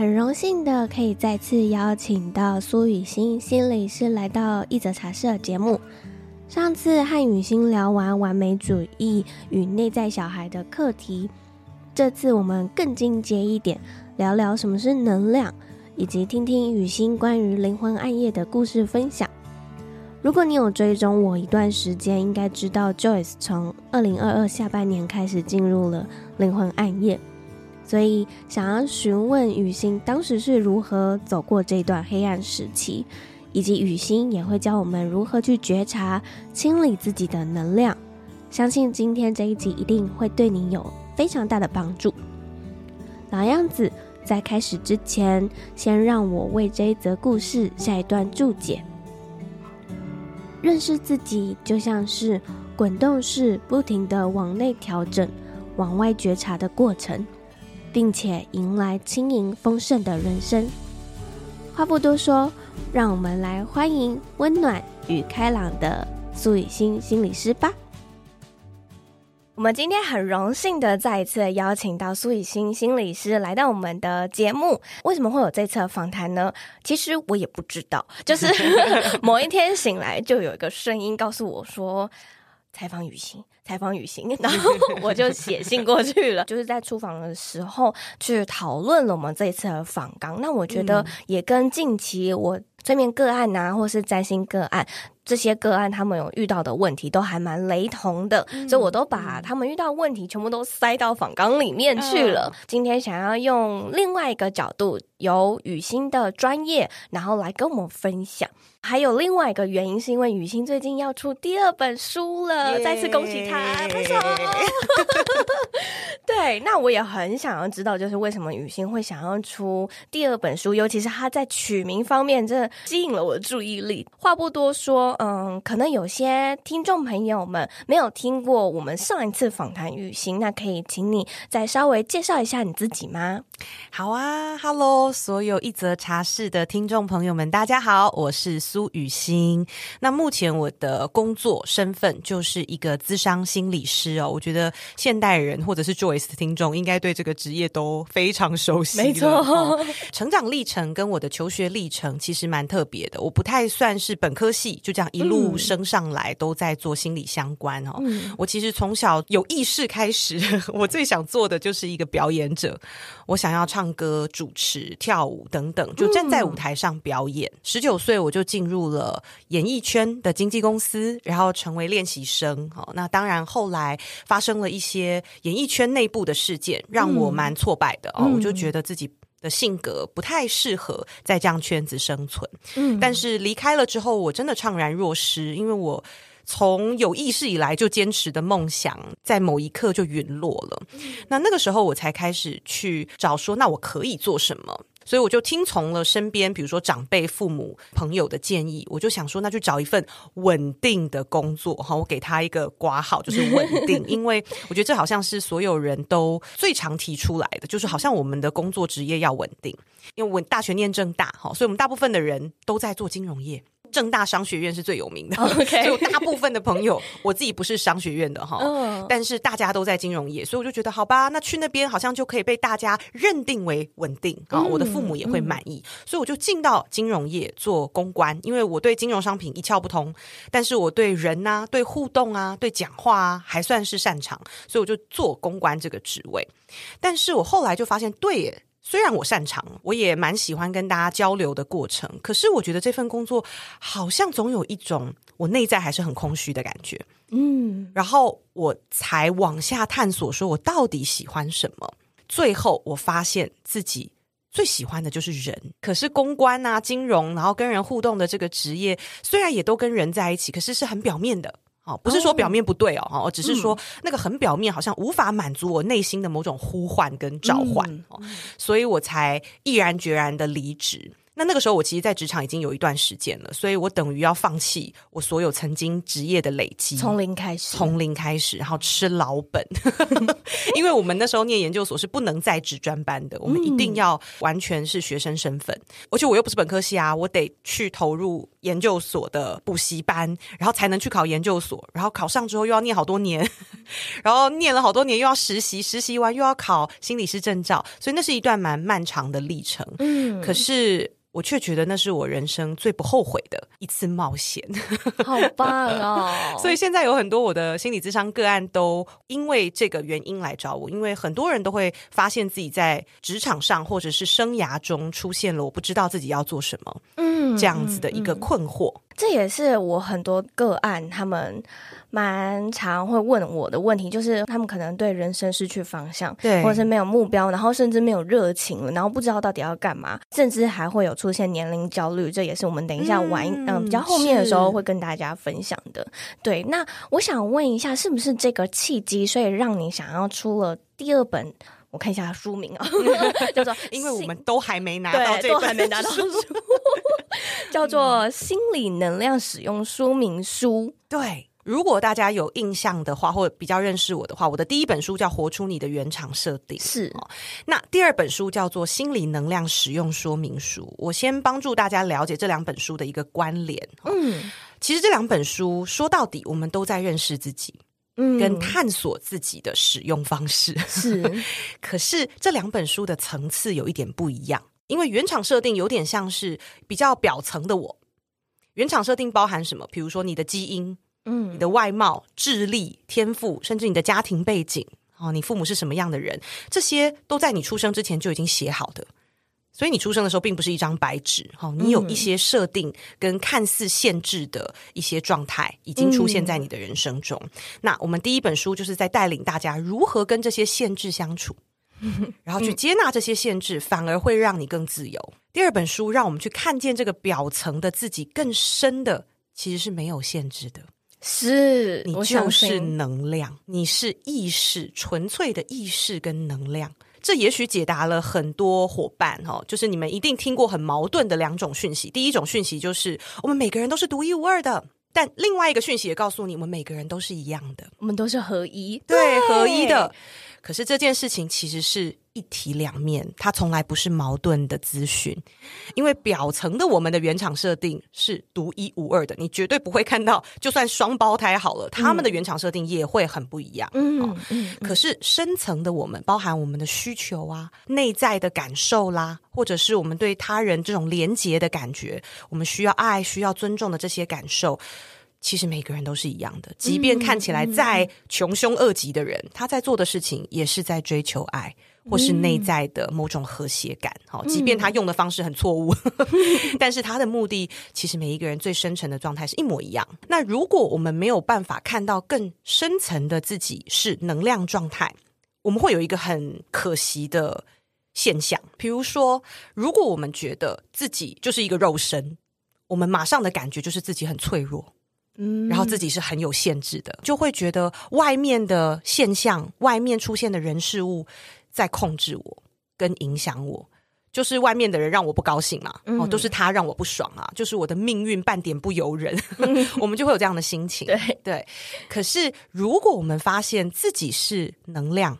很荣幸的可以再次邀请到苏雨欣心理师来到一则茶社节目。上次和雨欣聊完完美主义与内在小孩的课题，这次我们更进阶一点，聊聊什么是能量，以及听听雨欣关于灵魂暗夜的故事分享。如果你有追踪我一段时间，应该知道 Joyce 从二零二二下半年开始进入了灵魂暗夜。所以，想要询问雨欣当时是如何走过这段黑暗时期，以及雨欣也会教我们如何去觉察、清理自己的能量。相信今天这一集一定会对你有非常大的帮助。老样子，在开始之前，先让我为这一则故事下一段注解。认识自己，就像是滚动式不停地往内调整、往外觉察的过程。并且迎来轻盈丰盛的人生。话不多说，让我们来欢迎温暖与开朗的苏雨欣心理师吧。我们今天很荣幸的再一次邀请到苏以欣心理师来到我们的节目。为什么会有这次访谈呢？其实我也不知道，就是 某一天醒来，就有一个声音告诉我说。采访雨欣，采访雨欣，然后我就写信过去了，就是在出访的时候去讨论了我们这一次的访纲。那我觉得也跟近期我催眠个案啊，或是占星个案。这些个案他们有遇到的问题都还蛮雷同的，嗯、所以我都把他们遇到问题全部都塞到访纲里面去了。嗯、今天想要用另外一个角度，由雨欣的专业，然后来跟我们分享。还有另外一个原因，是因为雨欣最近要出第二本书了再次恭喜他！拍手。对，那我也很想要知道，就是为什么雨欣会想要出第二本书，尤其是他在取名方面，真的吸引了我的注意力。话不多说。嗯，可能有些听众朋友们没有听过我们上一次访谈雨欣，那可以请你再稍微介绍一下你自己吗？好啊，Hello，所有一则茶室的听众朋友们，大家好，我是苏雨欣。那目前我的工作身份就是一个咨商心理师哦。我觉得现代人或者是 Joyce 的听众应该对这个职业都非常熟悉。没错，哦，成长历程跟我的求学历程其实蛮特别的。我不太算是本科系，就这样。一路升上来都在做心理相关哦。嗯、我其实从小有意识开始，我最想做的就是一个表演者。我想要唱歌、主持、跳舞等等，就站在舞台上表演。十九岁我就进入了演艺圈的经纪公司，然后成为练习生。哦，那当然后来发生了一些演艺圈内部的事件，让我蛮挫败的哦。我就觉得自己。的性格不太适合在这样圈子生存，嗯，但是离开了之后，我真的怅然若失，因为我从有意识以来就坚持的梦想，在某一刻就陨落了。那那个时候，我才开始去找说，那我可以做什么？所以我就听从了身边，比如说长辈、父母、朋友的建议，我就想说，那就找一份稳定的工作哈。我给他一个挂号，就是稳定，因为我觉得这好像是所有人都最常提出来的，就是好像我们的工作职业要稳定。因为我大学念正大哈，所以我们大部分的人都在做金融业。政大商学院是最有名的，Okay. 所以大部分的朋友，我自己不是商学院的哈，uh. 但是大家都在金融业，所以我就觉得好吧，那去那边好像就可以被大家认定为稳定啊，我的父母也会满意，嗯、所以我就进到金融业做公关，因为我对金融商品一窍不通，但是我对人啊、对互动啊、对讲话啊还算是擅长，所以我就做公关这个职位，但是我后来就发现，对耶。虽然我擅长，我也蛮喜欢跟大家交流的过程，可是我觉得这份工作好像总有一种我内在还是很空虚的感觉。嗯，然后我才往下探索，说我到底喜欢什么。最后我发现自己最喜欢的就是人。可是公关啊、金融，然后跟人互动的这个职业，虽然也都跟人在一起，可是是很表面的。哦，不是说表面不对哦，哦，只是说那个很表面，好像无法满足我内心的某种呼唤跟召唤哦，所以我才毅然决然的离职。那那个时候，我其实，在职场已经有一段时间了，所以我等于要放弃我所有曾经职业的累积，从零开始，从零开始，然后吃老本。因为我们那时候念研究所是不能在职专班的，我们一定要完全是学生身份，嗯、而且我又不是本科系啊，我得去投入研究所的补习班，然后才能去考研究所，然后考上之后又要念好多年，然后念了好多年又要实习，实习完又要考心理师证照，所以那是一段蛮漫长的历程。嗯，可是。我却觉得那是我人生最不后悔的一次冒险，好棒哦！所以现在有很多我的心理咨商个案都因为这个原因来找我，因为很多人都会发现自己在职场上或者是生涯中出现了我不知道自己要做什么，嗯，这样子的一个困惑。嗯嗯嗯。这也是我很多个案他们。蛮常会问我的问题，就是他们可能对人生失去方向，对，或者是没有目标，然后甚至没有热情了，然后不知道到底要干嘛，甚至还会有出现年龄焦虑。这也是我们等一下玩嗯、呃、比较后面的时候会跟大家分享的。对，那我想问一下，是不是这个契机，所以让你想要出了第二本？我看一下书名啊，叫做因为我们都还没拿到这本，都还没拿到书，叫做《心理能量使用说明书》。对。如果大家有印象的话，或者比较认识我的话，我的第一本书叫《活出你的原厂设定》，是。那第二本书叫做《心理能量使用说明书》。我先帮助大家了解这两本书的一个关联。嗯，其实这两本书说到底，我们都在认识自己，嗯，跟探索自己的使用方式。是。可是这两本书的层次有一点不一样，因为原厂设定有点像是比较表层的我。原厂设定包含什么？比如说你的基因。嗯，你的外貌、智力、天赋，甚至你的家庭背景，哦，你父母是什么样的人，这些都在你出生之前就已经写好的。所以你出生的时候并不是一张白纸，哈，你有一些设定跟看似限制的一些状态已经出现在你的人生中。嗯、那我们第一本书就是在带领大家如何跟这些限制相处，然后去接纳这些限制，反而会让你更自由。第二本书让我们去看见这个表层的自己更深的，其实是没有限制的。是你就是能量，你是意识，纯粹的意识跟能量。这也许解答了很多伙伴哈，就是你们一定听过很矛盾的两种讯息。第一种讯息就是我们每个人都是独一无二的，但另外一个讯息也告诉你，我们每个人都是一样的，我们都是合一，对，对合一的。可是这件事情其实是一体两面，它从来不是矛盾的咨询，因为表层的我们的原厂设定是独一无二的，你绝对不会看到，就算双胞胎好了，他们的原厂设定也会很不一样。嗯，哦、嗯，可是深层的我们，包含我们的需求啊、内在的感受啦，或者是我们对他人这种连结的感觉，我们需要爱、需要尊重的这些感受。其实每个人都是一样的，即便看起来再穷凶恶极的人，嗯、他在做的事情也是在追求爱，或是内在的某种和谐感。好、嗯，即便他用的方式很错误，嗯、但是他的目的，其实每一个人最深层的状态是一模一样。那如果我们没有办法看到更深层的自己是能量状态，我们会有一个很可惜的现象。比如说，如果我们觉得自己就是一个肉身，我们马上的感觉就是自己很脆弱。嗯，然后自己是很有限制的，就会觉得外面的现象、外面出现的人事物在控制我、跟影响我，就是外面的人让我不高兴嘛，嗯、哦，都是他让我不爽啊，就是我的命运半点不由人，嗯、我们就会有这样的心情。对。对，可是如果我们发现自己是能量，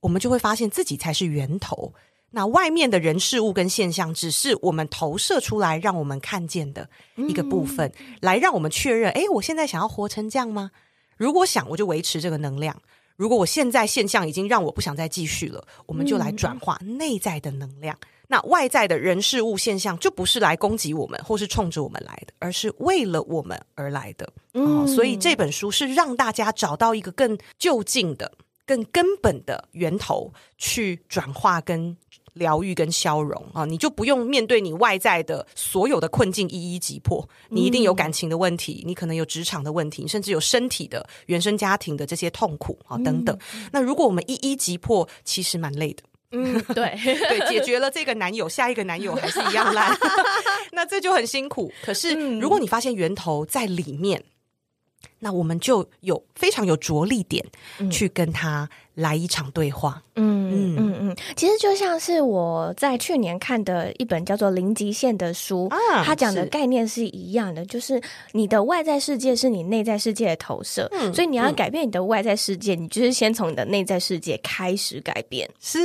我们就会发现自己才是源头。那外面的人事物跟现象，只是我们投射出来让我们看见的一个部分，嗯、来让我们确认：诶，我现在想要活成这样吗？如果想，我就维持这个能量；如果我现在现象已经让我不想再继续了，我们就来转化内在的能量。嗯、那外在的人事物现象，就不是来攻击我们或是冲着我们来的，而是为了我们而来的。嗯、哦，所以这本书是让大家找到一个更就近的、更根本的源头，去转化跟。疗愈跟消融啊，你就不用面对你外在的所有的困境一一击破。你一定有感情的问题，你可能有职场的问题，甚至有身体的原生家庭的这些痛苦啊等等。那如果我们一一击破，其实蛮累的。嗯，对 对，解决了这个男友，下一个男友还是一样烂，那这就很辛苦。可是如果你发现源头在里面，那我们就有非常有着力点去跟他来一场对话。嗯嗯嗯嗯，其实就像是我在去年看的一本叫做《零极限》的书，啊，它讲的概念是一样的，就是你的外在世界是你内在世界的投射，嗯，所以你要改变你的外在世界，嗯，你就是先从你的内在世界开始改变。是，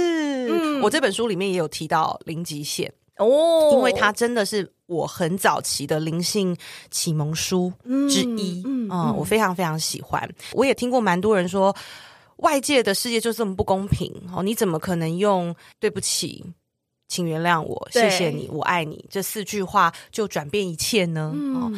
嗯，我这本书里面也有提到零极限。哦，因为它真的是我很早期的灵性启蒙书之一，嗯，嗯，嗯，我非常非常喜欢。我也听过蛮多人说，外界的世界就这么不公平哦，你怎么可能用“对不起，请原谅我，谢谢你，我爱你”这四句话就转变一切呢？嗯，哦，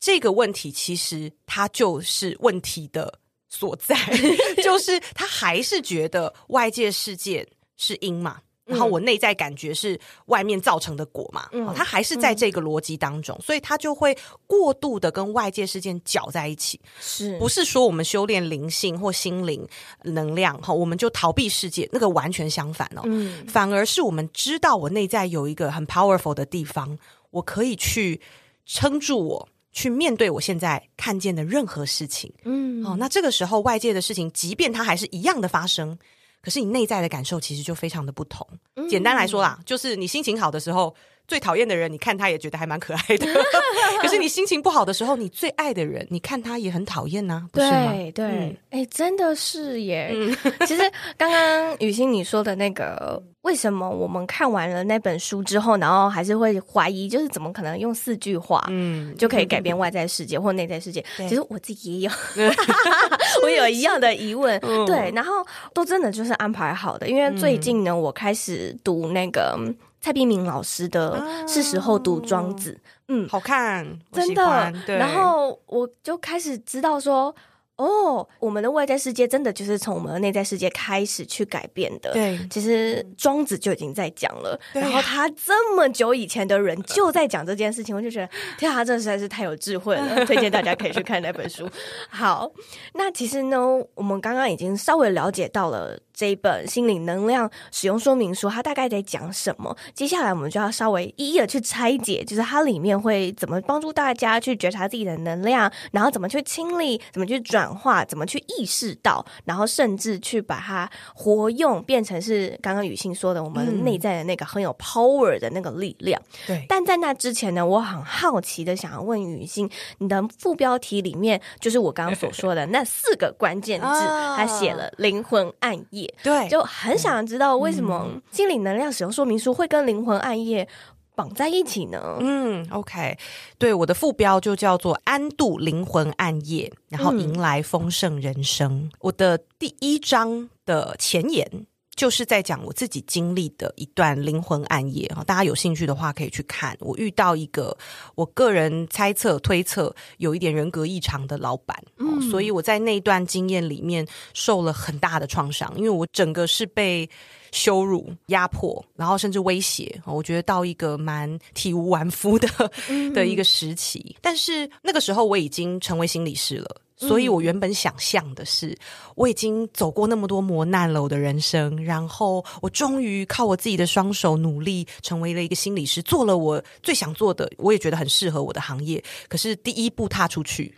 这个问题其实它就是问题的所在，就是他还是觉得外界世界是因嘛。然后我内在感觉是外面造成的果嘛，嗯，他还是在这个逻辑当中，嗯，所以他就会过度的跟外界事件搅在一起。是不是说我们修炼灵性或心灵能量哈，我们就逃避世界？那个完全相反哦，嗯，反而是我们知道我内在有一个很 powerful 的地方，我可以去撑住我，去面对我现在看见的任何事情。嗯，好，那这个时候外界的事情，即便它还是一样的发生。可是你内在的感受其实就非常的不同。嗯、简单来说啦，就是你心情好的时候，最讨厌的人，你看他也觉得还蛮可爱的。可是你心情不好的时候，你最爱的人，你看他也很讨厌呐，不是吗？对对，哎、嗯欸，真的是耶。嗯、其实刚刚雨欣你说的那个。为什么我们看完了那本书之后，然后还是会怀疑，就是怎么可能用四句话，嗯，就可以改变外在世界或内在世界？其实我自己也有，我有一样的疑问，对，然后都真的就是安排好的。因为最近呢，我开始读那个蔡璧名老师的《是时候读庄子》，嗯，好看，真的。然后我就开始知道说。哦，我们的外在世界真的就是从我们的内在世界开始去改变的。对，其实庄子就已经在讲了。啊，然后他这么久以前的人就在讲这件事情，我就觉得天啊，他这实在是太有智慧了，推荐大家可以去看那本书。好，那其实呢，我们刚刚已经稍微了解到了。这一本心理能量使用说明书，它大概在讲什么？接下来我们就要稍微一一的去拆解，就是它里面会怎么帮助大家去觉察自己的能量，然后怎么去清理，怎么去转化，怎么去意识到，然后甚至去把它活用，变成是刚刚雨欣说的我们内在的那个很有 power 的那个力量。对、嗯。但在那之前呢，我很好奇的想要问雨欣，你的副标题里面就是我刚刚所 说的那四个关键字，它写了灵魂暗夜。对，就很想知道为什么心理能量使用说明书会跟灵魂暗夜绑在一起呢？嗯，OK，对，我的副标就叫做“安度灵魂暗夜”，然后迎来丰盛人生。嗯、我的第一章的前言。就是在讲我自己经历的一段灵魂暗夜哈，大家有兴趣的话可以去看。我遇到一个我个人猜测推测有一点人格异常的老板，嗯，所以我在那段经验里面受了很大的创伤，因为我整个是被羞辱、压迫，然后甚至威胁。我觉得到一个蛮体无完肤的 的一个时期，但是那个时候我已经成为心理师了。所以我原本想象的是，我已经走过那么多磨难了，我的人生，然后我终于靠我自己的双手努力，成为了一个心理师，做了我最想做的，我也觉得很适合我的行业。可是第一步踏出去，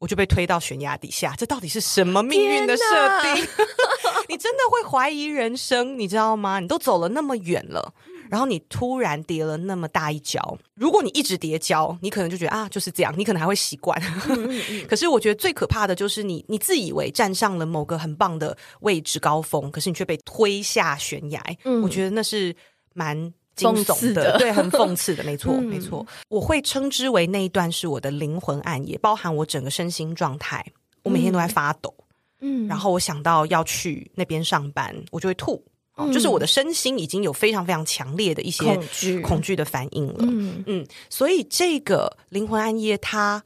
我就被推到悬崖底下，这到底是什么命运的设定？你真的会怀疑人生，你知道吗？你都走了那么远了。然后你突然跌了那么大一跤，如果你一直跌跤，你可能就觉得啊，就是这样，你可能还会习惯。可是我觉得最可怕的就是你，你自以为站上了某个很棒的位置高峰，可是你却被推下悬崖。嗯，我觉得那是蛮惊悚的，对，很讽刺的，没错，没错。我会称之为那一段是我的灵魂暗夜，包含我整个身心状态，我每天都在发抖。嗯，然后我想到要去那边上班，我就会吐。就是我的身心已经有非常非常强烈的一些恐惧。恐惧的反应了，嗯。嗯，所以这个灵魂暗夜它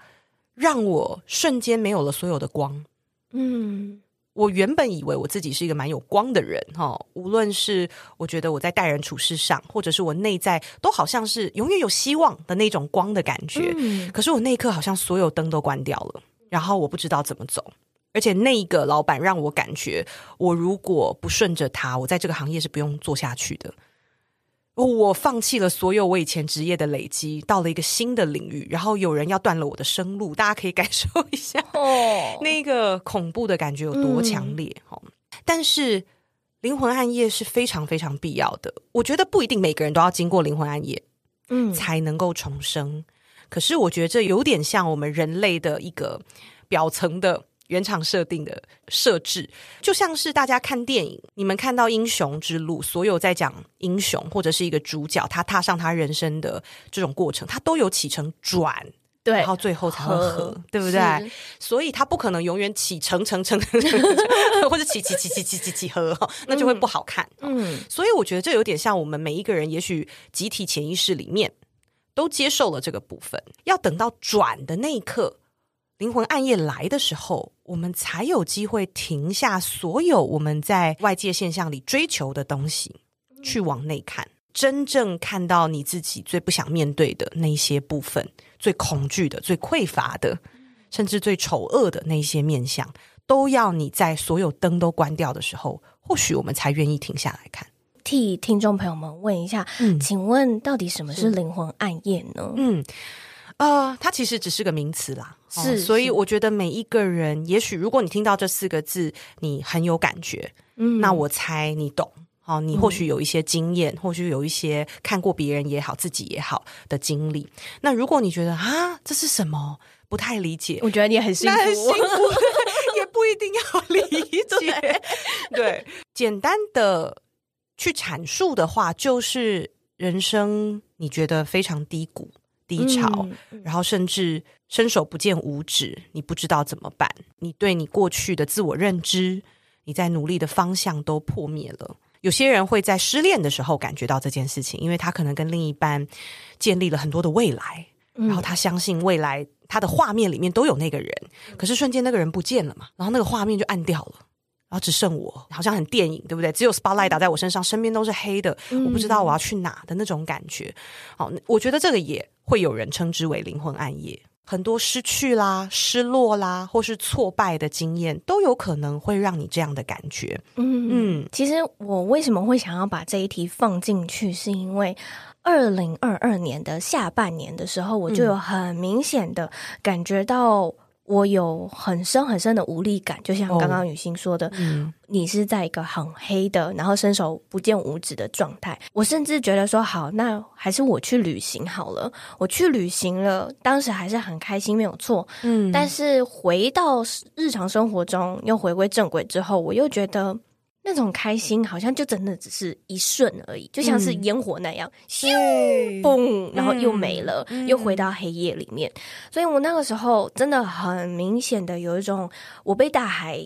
让我瞬间没有了所有的光，嗯，我原本以为我自己是一个蛮有光的人哈，无论是我觉得我在待人处事上，或者是我内在都好像是永远有希望的那种光的感觉，嗯，可是我那一刻好像所有灯都关掉了，然后我不知道怎么走。而且那一个老板让我感觉，我如果不顺着他，我在这个行业是不用做下去的。我放弃了所有我以前职业的累积，到了一个新的领域，然后有人要断了我的生路，大家可以感受一下哦，那个恐怖的感觉有多强烈哦。嗯、但是灵魂暗夜是非常非常必要的，我觉得不一定每个人都要经过灵魂暗夜，嗯，才能够重生。可是我觉得这有点像我们人类的一个表层的。原厂设定的设置，就像是大家看电影，你们看到英雄之路，所有在讲英雄或者是一个主角，他踏上他人生的这种过程，他都有起承转，对，然后最后才会合，对不对？所以他不可能永远起承承承，或者起起起起起起起合，那就会不好看。嗯，所以我觉得这有点像我们每一个人，也许集体潜意识里面都接受了这个部分，要等到转的那一刻。灵魂暗夜来的时候，我们才有机会停下所有我们在外界现象里追求的东西，去往内看，真正看到你自己最不想面对的那些部分，最恐惧的、最匮乏的，甚至最丑恶的那些面相，都要你在所有灯都关掉的时候，或许我们才愿意停下来看。替听众朋友们问一下，嗯，请问到底什么是灵魂暗夜呢？嗯。呃，它其实只是个名词啦，是、哦，所以我觉得每一个人，也许如果你听到这四个字，你很有感觉，嗯，那我猜你懂，好、哦，你或许有一些经验，嗯、或许有一些看过别人也好，自己也好的经历。那如果你觉得啊，这是什么，不太理解，我觉得你很幸福，很幸福，也不一定要 理解。对，对，简单的去阐述的话，就是人生你觉得非常低谷。低潮，然后甚至伸手不见五指，你不知道怎么办。你对你过去的自我认知，你在努力的方向都破灭了。有些人会在失恋的时候感觉到这件事情，因为他可能跟另一半建立了很多的未来，然后他相信未来他的画面里面都有那个人，可是瞬间那个人不见了嘛，然后那个画面就暗掉了。然后只剩我，好像很电影，对不对？只有 spotlight 打在我身上，身边都是黑的，嗯、我不知道我要去哪的那种感觉。好，我觉得这个也会有人称之为灵魂暗夜。很多失去啦、失落啦，或是挫败的经验，都有可能会让你这样的感觉。嗯嗯，其实我为什么会想要把这一题放进去，是因为二零二二年的下半年的时候，我就有很明显的感觉到。我有很深很深的无力感，就像刚刚雨欣说的，哦嗯、你是在一个很黑的，然后伸手不见五指的状态。我甚至觉得说，好，那还是我去旅行好了。我去旅行了，当时还是很开心，没有错。嗯，但是回到日常生活中，又回归正轨之后，我又觉得。那种开心好像就真的只是一瞬而已，就像是烟火那样，咻嘣，然后又没了，又回到黑夜里面。所以我那个时候真的很明显的有一种我被大海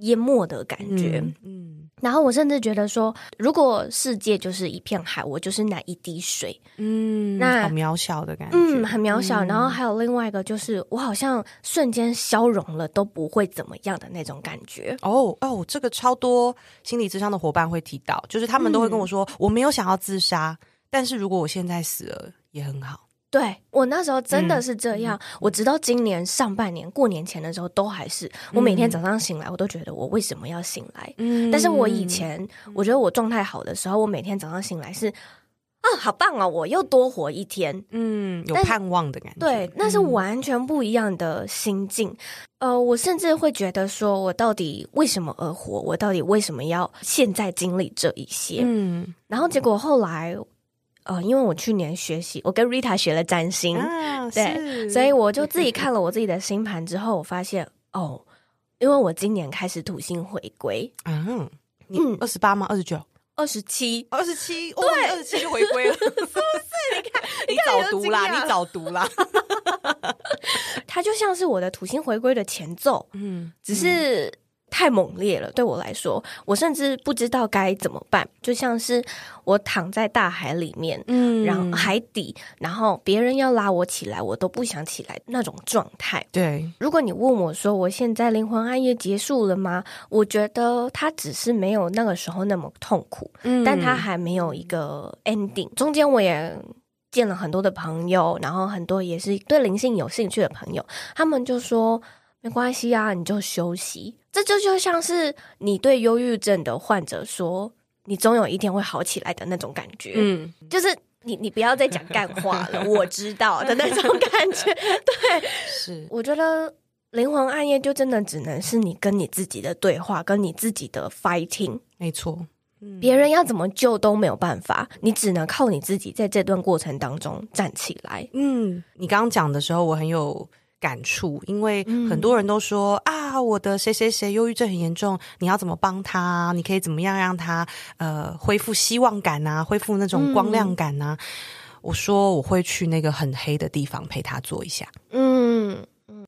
淹没的感觉。嗯。然后我甚至觉得说，如果世界就是一片海，我就是那一滴水，嗯，那好渺小的感觉，嗯，很渺小。嗯、然后还有另外一个，就是我好像瞬间消融了，都不会怎么样的那种感觉。哦哦，这个超多心理智商的伙伴会提到，就是他们都会跟我说，嗯、我没有想要自杀，但是如果我现在死了也很好。对，我那时候真的是这样，嗯、我直到今年上半年过年前的时候都还是，我每天早上醒来，我都觉得我为什么要醒来？嗯，但是我以前我觉得我状态好的时候，我每天早上醒来是啊，好棒啊，我又多活一天，嗯，有盼望的感觉。对，那是完全不一样的心境。嗯、呃，我甚至会觉得说，我到底为什么而活？我到底为什么要现在经历这一些？嗯，然后结果后来。呃，因为我去年学习，我跟 Rita 学了占星，啊、对，所以我就自己 看了我自己的星盘之后，我发现哦，因为我今年开始土星回归，嗯，你二十八吗？二十九？二十七？二十七？对，二十七就回归了，是不是？你看，你早读啦，你早读啦，它就像是我的土星回归的前奏，嗯，只是。太猛烈了，对我来说，我甚至不知道该怎么办。就像是我躺在大海里面，嗯，然后海底，然后别人要拉我起来，我都不想起来那种状态。对，如果你问我说，我现在灵魂暗夜结束了吗？我觉得它只是没有那个时候那么痛苦，嗯，但它还没有一个 ending。中间我也见了很多的朋友，然后很多也是对灵性有兴趣的朋友，他们就说。没关系啊，你就休息。这就就像是你对忧郁症的患者说：“你总有一天会好起来的那种感觉。嗯，就是你你不要再讲干话了，我知道的那种感觉。对，是，我觉得灵魂暗夜就真的只能是你跟你自己的对话，跟你自己的 fighting。没错。别人要怎么救都没有办法，你只能靠你自己在这段过程当中站起来。嗯，你刚刚讲的时候，我很有感触，因为很多人都说、嗯、啊，我的谁谁谁忧郁症很严重，你要怎么帮他？你可以怎么样让他呃恢复希望感啊，恢复那种光亮感啊？嗯、我说我会去那个很黑的地方陪他做一下。嗯。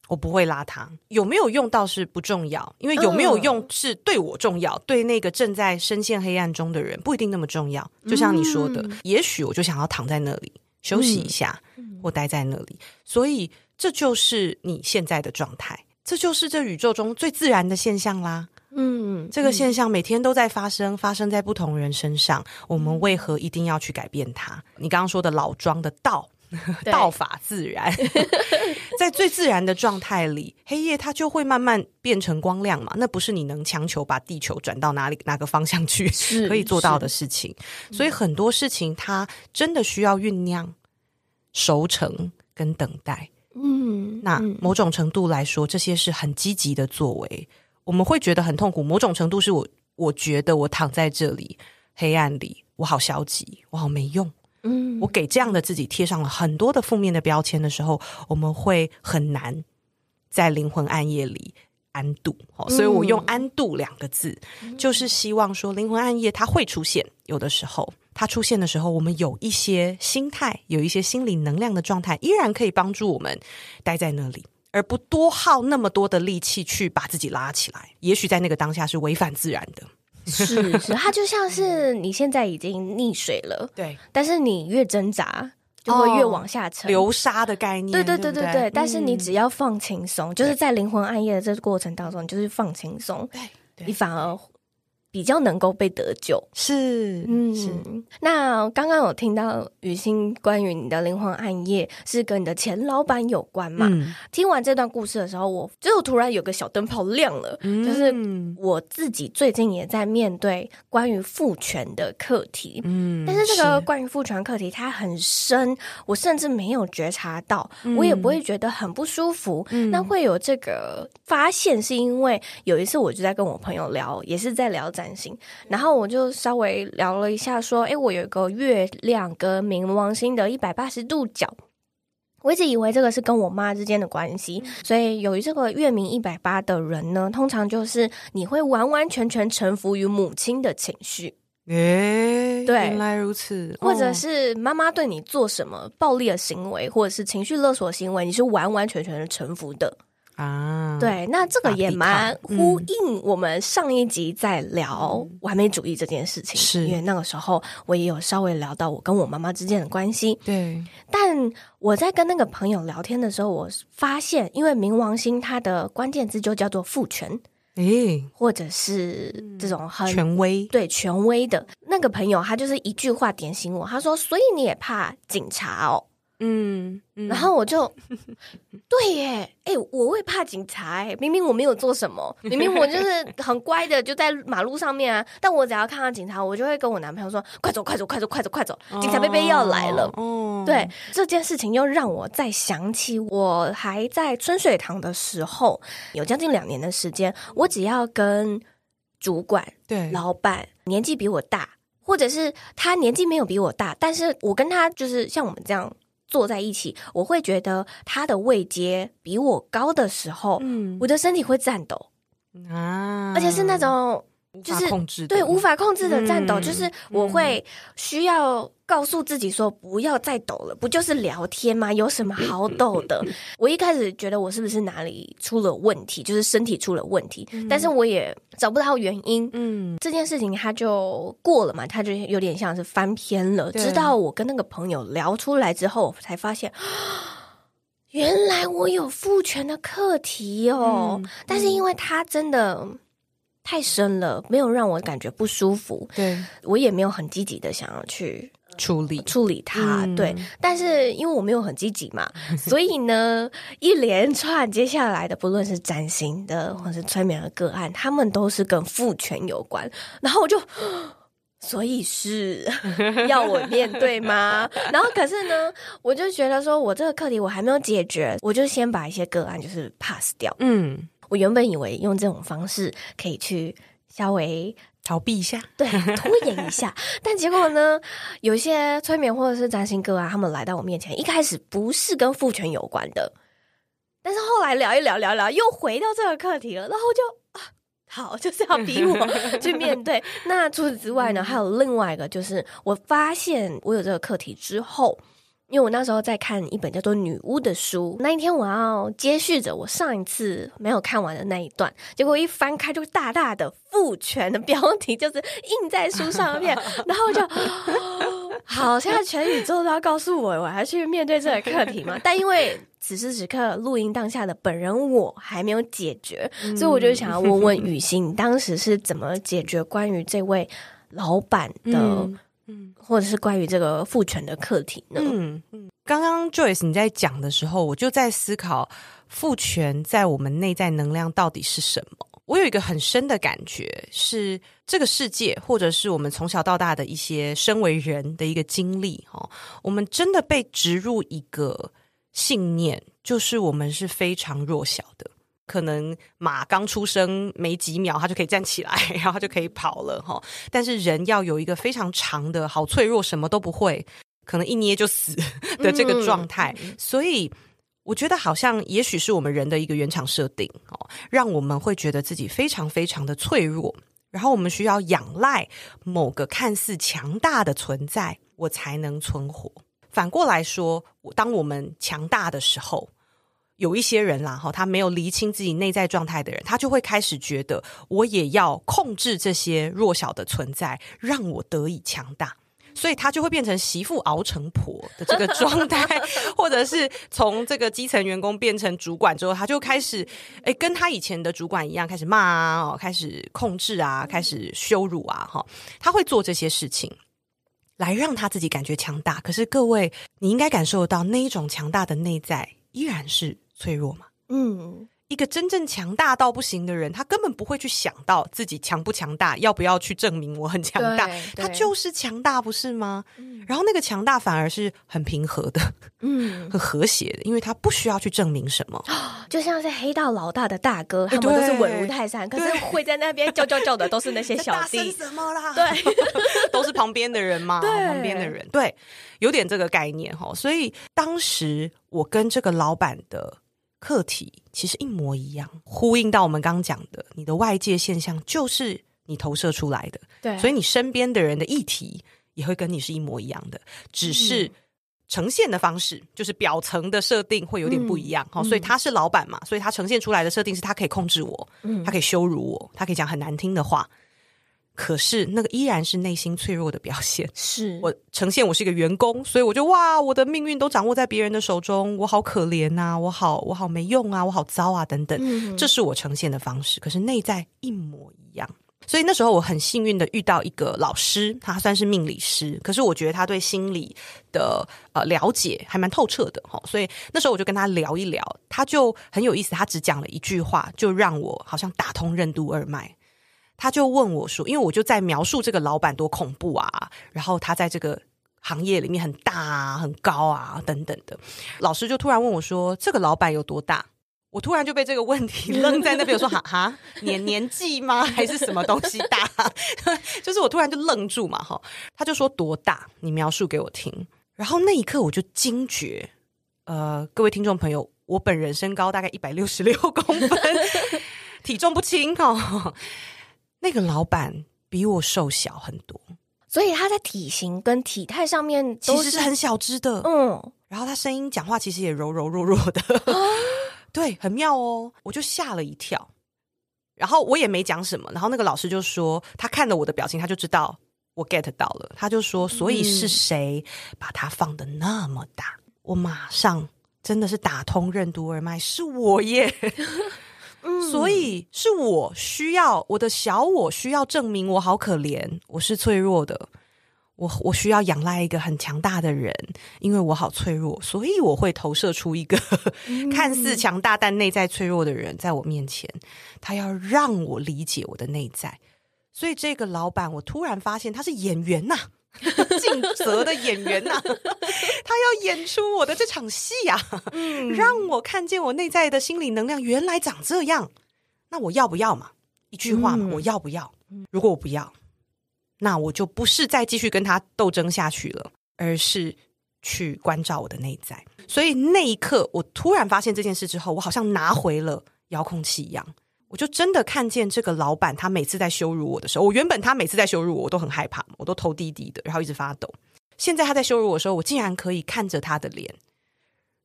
我不会拉他，有没有用倒是不重要，因为有没有用是对我重要，对那个正在深陷黑暗中的人不一定那么重要。就像你说的，嗯、也许我就想要躺在那里休息一下，嗯、或待在那里，所以这就是你现在的状态，这就是这宇宙中最自然的现象啦。嗯，这个现象每天都在发生，发生在不同人身上，我们为何一定要去改变它？你刚刚说的老庄的道。道法自然，在最自然的状态里，黑夜它就会慢慢变成光亮嘛。那不是你能强求把地球转到哪里哪个方向去可以做到的事情。所以很多事情它真的需要酝酿、熟成跟等待。嗯，那某种程度来说，这些是很积极的作为。我们会觉得很痛苦，某种程度是我我觉得我躺在这里黑暗里，我好消极，我好没用。嗯，我给这样的自己贴上了很多的负面的标签的时候，我们会很难在灵魂暗夜里安度。哦，所以我用“安度”两个字，就是希望说，灵魂暗夜它会出现，有的时候它出现的时候，我们有一些心态，有一些心理能量的状态，依然可以帮助我们待在那里，而不多耗那么多的力气去把自己拉起来。也许在那个当下是违反自然的。是是，它就像是你现在已经溺水了，对，但是你越挣扎，就会越往下沉，流沙的概念，对对对对对。但是你只要放轻松，嗯、就是在灵魂暗夜的这个过程当中，你就是放轻松，对，你反而。比较能够被得救，是，嗯，是。那刚刚有听到雨欣关于你的灵魂暗夜是跟你的前老板有关嘛？嗯、听完这段故事的时候，我就突然有个小灯泡亮了，嗯、就是我自己最近也在面对关于父权的课题，嗯，但是这个关于父权课题它很深，我甚至没有觉察到，嗯、我也不会觉得很不舒服。嗯、那会有这个发现，是因为有一次我就在跟我朋友聊，也是在聊。然后我就稍微聊了一下，说：“哎，我有一个月亮跟冥王星的一百八十度角，我一直以为这个是跟我妈之间的关系，所以有这个月明一百八的人呢，通常就是你会完完全全臣服于母亲的情绪。诶，对，原来如此，或者是妈妈对你做什么暴力的行为，或者是情绪勒索行为，你是完完全全的臣服的。”啊，对，那这个也蛮呼应我们上一集在聊完美主义这件事情，是、嗯、因为那个时候我也有稍微聊到我跟我妈妈之间的关系。对，但我在跟那个朋友聊天的时候，我发现，因为冥王星它的关键字就叫做父权，诶，或者是这种很权威，对权威的。那个朋友，他就是一句话点醒我，他说：“所以你也怕警察哦？”嗯，嗯，然后我就 对耶，哎、欸，我会怕警察，哎，明明我没有做什么，明明我就是 很乖的，就在马路上面啊，但我只要看到警察，我就会跟我男朋友说：“快走，快走，快走，快走，快走！警察贝贝要来了。哦”对，这件事情又让我再想起我还在春水堂的时候，有将近两年的时间，我只要跟主管、对老板年纪比我大，或者是他年纪没有比我大，但是我跟他就是像我们这样。坐在一起，我会觉得他的位阶比我高的时候，嗯，我的身体会颤抖。啊，而且是那种就是无法控制，对，无法控制的颤抖，嗯，就是我会需要。告诉自己说不要再抖了，不就是聊天吗？有什么好 抖的？我一开始觉得我是不是哪里出了问题，就是身体出了问题，嗯、但是我也找不到原因。嗯，这件事情它就过了嘛，它就有点像是翻篇了。直到我跟那个朋友聊出来之后，才发现，原来我有父权的课题哦。嗯、但是因为他真的太深了，没有让我感觉不舒服。对，我也没有很积极的想要去。处理处理它，嗯、对，但是因为我没有很积极嘛，所以呢，一连串接下来的，不论是占星的或是催眠的个案，他们都是跟父权有关。然后我就 所以是 要我面对吗？然后可是呢，我就觉得说我这个课题我还没有解决，我就先把一些个案就是 pass 掉。嗯，我原本以为用这种方式可以去稍微逃避一下，对，拖延一下。但结果呢，有一些催眠或者是占星哥啊，他们来到我面前，一开始不是跟父权有关的，但是后来聊一聊聊聊，又回到这个课题了，然后就。好，就是要逼我 去面对。那除此之外呢，还有另外一个，就是我发现我有这个课题之后，因为我那时候在看一本叫做《女巫》的书，那一天我要接续着我上一次没有看完的那一段，结果一翻开就大大的“父权”的标题，就是印在书上面，然后就。好，现在全宇宙都要告诉我，我还去面对这个课题吗？但因为此时此刻录音当下的本人我还没有解决，嗯、所以我就想要问问雨欣，你当时是怎么解决关于这位老板的，嗯嗯、或者是关于这个父权的课题呢？嗯嗯，刚刚 Joyce 你在讲的时候，我就在思考父权在我们内在能量到底是什么。我有一个很深的感觉，是这个世界，或者是我们从小到大的一些身为人的一个经历，哈，我们真的被植入一个信念，就是我们是非常弱小的。可能马刚出生没几秒，它就可以站起来，然后它就可以跑了，哈。但是人要有一个非常长的、好脆弱，什么都不会，可能一捏就死的这个状态，嗯、所以。我觉得好像，也许是我们人的一个原厂设定哦，让我们会觉得自己非常非常的脆弱，然后我们需要仰赖某个看似强大的存在，我才能存活。反过来说，当我们强大的时候，有一些人啦哈，他没有厘清自己内在状态的人，他就会开始觉得，我也要控制这些弱小的存在，让我得以强大。所以他就会变成媳妇熬成婆的这个状态，或者是从这个基层员工变成主管之后，他就开始诶跟他以前的主管一样，开始骂啊，开始控制啊，开始羞辱啊，哈，他会做这些事情来让他自己感觉强大。可是各位，你应该感受到那一种强大的内在依然是脆弱嘛？嗯。一个真正强大到不行的人，他根本不会去想到自己强不强大，要不要去证明我很强大。他就是强大，不是吗？嗯、然后那个强大反而是很平和的，嗯，很和谐的，因为他不需要去证明什么。就像是黑道老大的大哥，他们都是稳如泰山，可是会在那边叫叫叫的都是那些小弟。什么啦？对，都是旁边的人嘛，对旁边的人，对，有点这个概念哈。所以当时我跟这个老板的。课题其实一模一样，呼应到我们刚刚讲的，你的外界现象就是你投射出来的，对，所以你身边的人的议题也会跟你是一模一样的，只是呈现的方式，嗯、就是表层的设定会有点不一样。好、嗯，所以他是老板嘛，所以他呈现出来的设定是他可以控制我，嗯，他可以羞辱我，他可以讲很难听的话。可是那个依然是内心脆弱的表现。是我呈现我是一个员工，所以我就哇，我的命运都掌握在别人的手中，我好可怜呐、啊，我好我好没用啊，我好糟啊，等等。嗯、这是我呈现的方式。可是内在一模一样。所以那时候我很幸运的遇到一个老师，他算是命理师，可是我觉得他对心理的呃了解还蛮透彻的哈。所以那时候我就跟他聊一聊，他就很有意思，他只讲了一句话，就让我好像打通任督二脉。他就问我说：“因为我就在描述这个老板多恐怖啊，然后他在这个行业里面很大啊、很高啊等等的。”老师就突然问我说：“这个老板有多大？”我突然就被这个问题愣在那边，我说：“哈哈，年年纪吗？还是什么东西大？” 就是我突然就愣住嘛，哈。他就说：“多大？你描述给我听。”然后那一刻我就惊觉，呃，各位听众朋友，我本人身高大概一百六十六公分，体重不轻哦。那个老板比我瘦小很多，所以他在体型跟体态上面其实是很小只的。嗯，然后他声音讲话其实也柔柔弱弱的，啊、对，很妙哦。我就吓了一跳，然后我也没讲什么。然后那个老师就说，他看了我的表情，他就知道我 get 到了。他就说，所以是谁把他放的那么大？嗯、我马上真的是打通任督二脉，是我耶。所以是我需要我的小我需要证明我好可怜，我是脆弱的，我我需要仰赖一个很强大的人，因为我好脆弱，所以我会投射出一个 看似强大但内在脆弱的人在我面前，他要让我理解我的内在，所以这个老板，我突然发现他是演员呐、啊，尽责的演员呐、要演出我的这场戏呀、啊，嗯，让我看见我内在的心理能量原来长这样。那我要不要嘛？一句话嘛，我要不要？如果我不要，那我就不是再继续跟他斗争下去了，而是去关照我的内在。所以那一刻，我突然发现这件事之后，我好像拿回了遥控器一样。我就真的看见这个老板，他每次在羞辱我的时候，我原本他每次在羞辱我，我都很害怕，我都头低低的，然后一直发抖。现在他在羞辱我的时候，我竟然可以看着他的脸，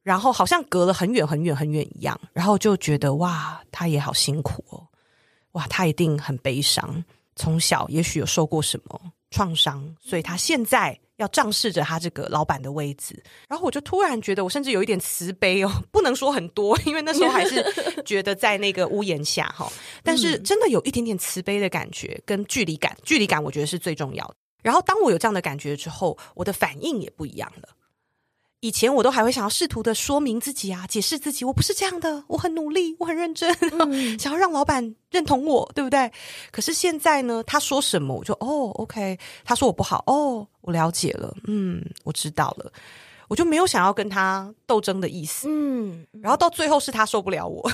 然后好像隔了很远很远很远一样，然后就觉得哇，他也好辛苦哦，哇，他一定很悲伤，从小也许有受过什么创伤，所以他现在。要仗势着他这个老板的位置，然后我就突然觉得，我甚至有一点慈悲哦，不能说很多，因为那时候还是觉得在那个屋檐下哈，但是真的有一点点慈悲的感觉跟距离感，距离感我觉得是最重要的。然后当我有这样的感觉之后，我的反应也不一样了。以前我都还会想要试图的说明自己啊，解释自己，我不是这样的，我很努力，我很认真，嗯、想要让老板认同我，对不对？可是现在呢，他说什么我就哦，OK，他说我不好，哦，我了解了，嗯，我知道了。我就没有想要跟他斗争的意思，嗯，然后到最后是他受不了我，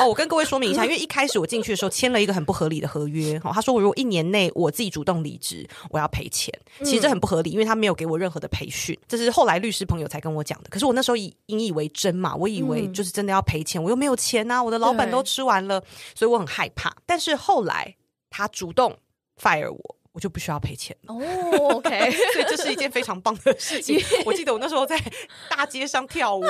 哦，我跟各位说明一下，因为一开始我进去的时候签了一个很不合理的合约，哦，他说我如果一年内我自己主动离职，我要赔钱，其实这很不合理，因为他没有给我任何的培训，这是后来律师朋友才跟我讲的，可是我那时候以引以为真嘛，我以为就是真的要赔钱，我又没有钱啊，我的老板都吃完了，所以我很害怕，但是后来他主动 fire 我。我就不需要赔钱哦、oh,，OK，所以这是一件非常棒的事情。我记得我那时候在大街上跳舞。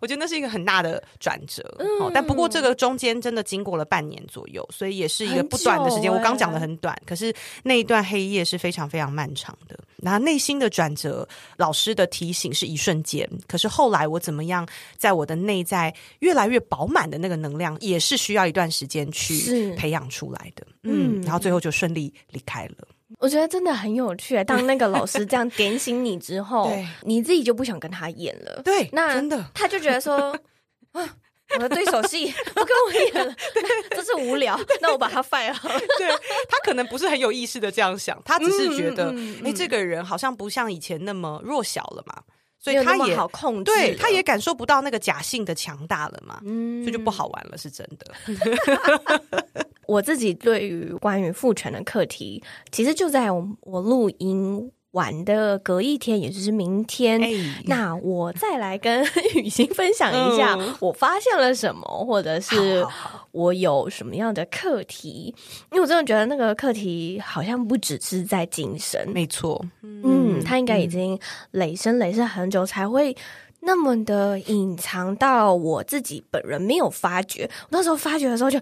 我觉得那是一个很大的转折，嗯，但不过这个中间真的经过了半年左右，所以也是一个不短的时间。欸、我刚讲的很短，可是那一段黑夜是非常非常漫长的。那内心的转折，老师的提醒是一瞬间，可是后来我怎么样，在我的内在越来越饱满的那个能量，也是需要一段时间去培养出来的。嗯，然后最后就顺利离开了。我觉得真的很有趣。当那个老师这样点醒你之后，你自己就不想跟他演了。对，那真的他就觉得说，啊，我的对手戏不跟我演了，这是无聊。那我把他 fire 了。对，他可能不是很有意识的这样想，他只是觉得，哎、嗯欸，这个人好像不像以前那么弱小了嘛，所以他也好控制，对，他也感受不到那个假性的强大了嘛，嗯，所以就不好玩了，是真的。我自己对于关于父权的课题，其实就在我我录音完的隔一天，也就是明天。欸、那我再来跟雨欣分享一下，我发现了什么，嗯、或者是我有什么样的课题。因为我真的觉得那个课题好像不只是在精神，没错，嗯，他应该已经累生累世很久才会。那么的隐藏到我自己本人没有发觉，我那时候发觉的时候就，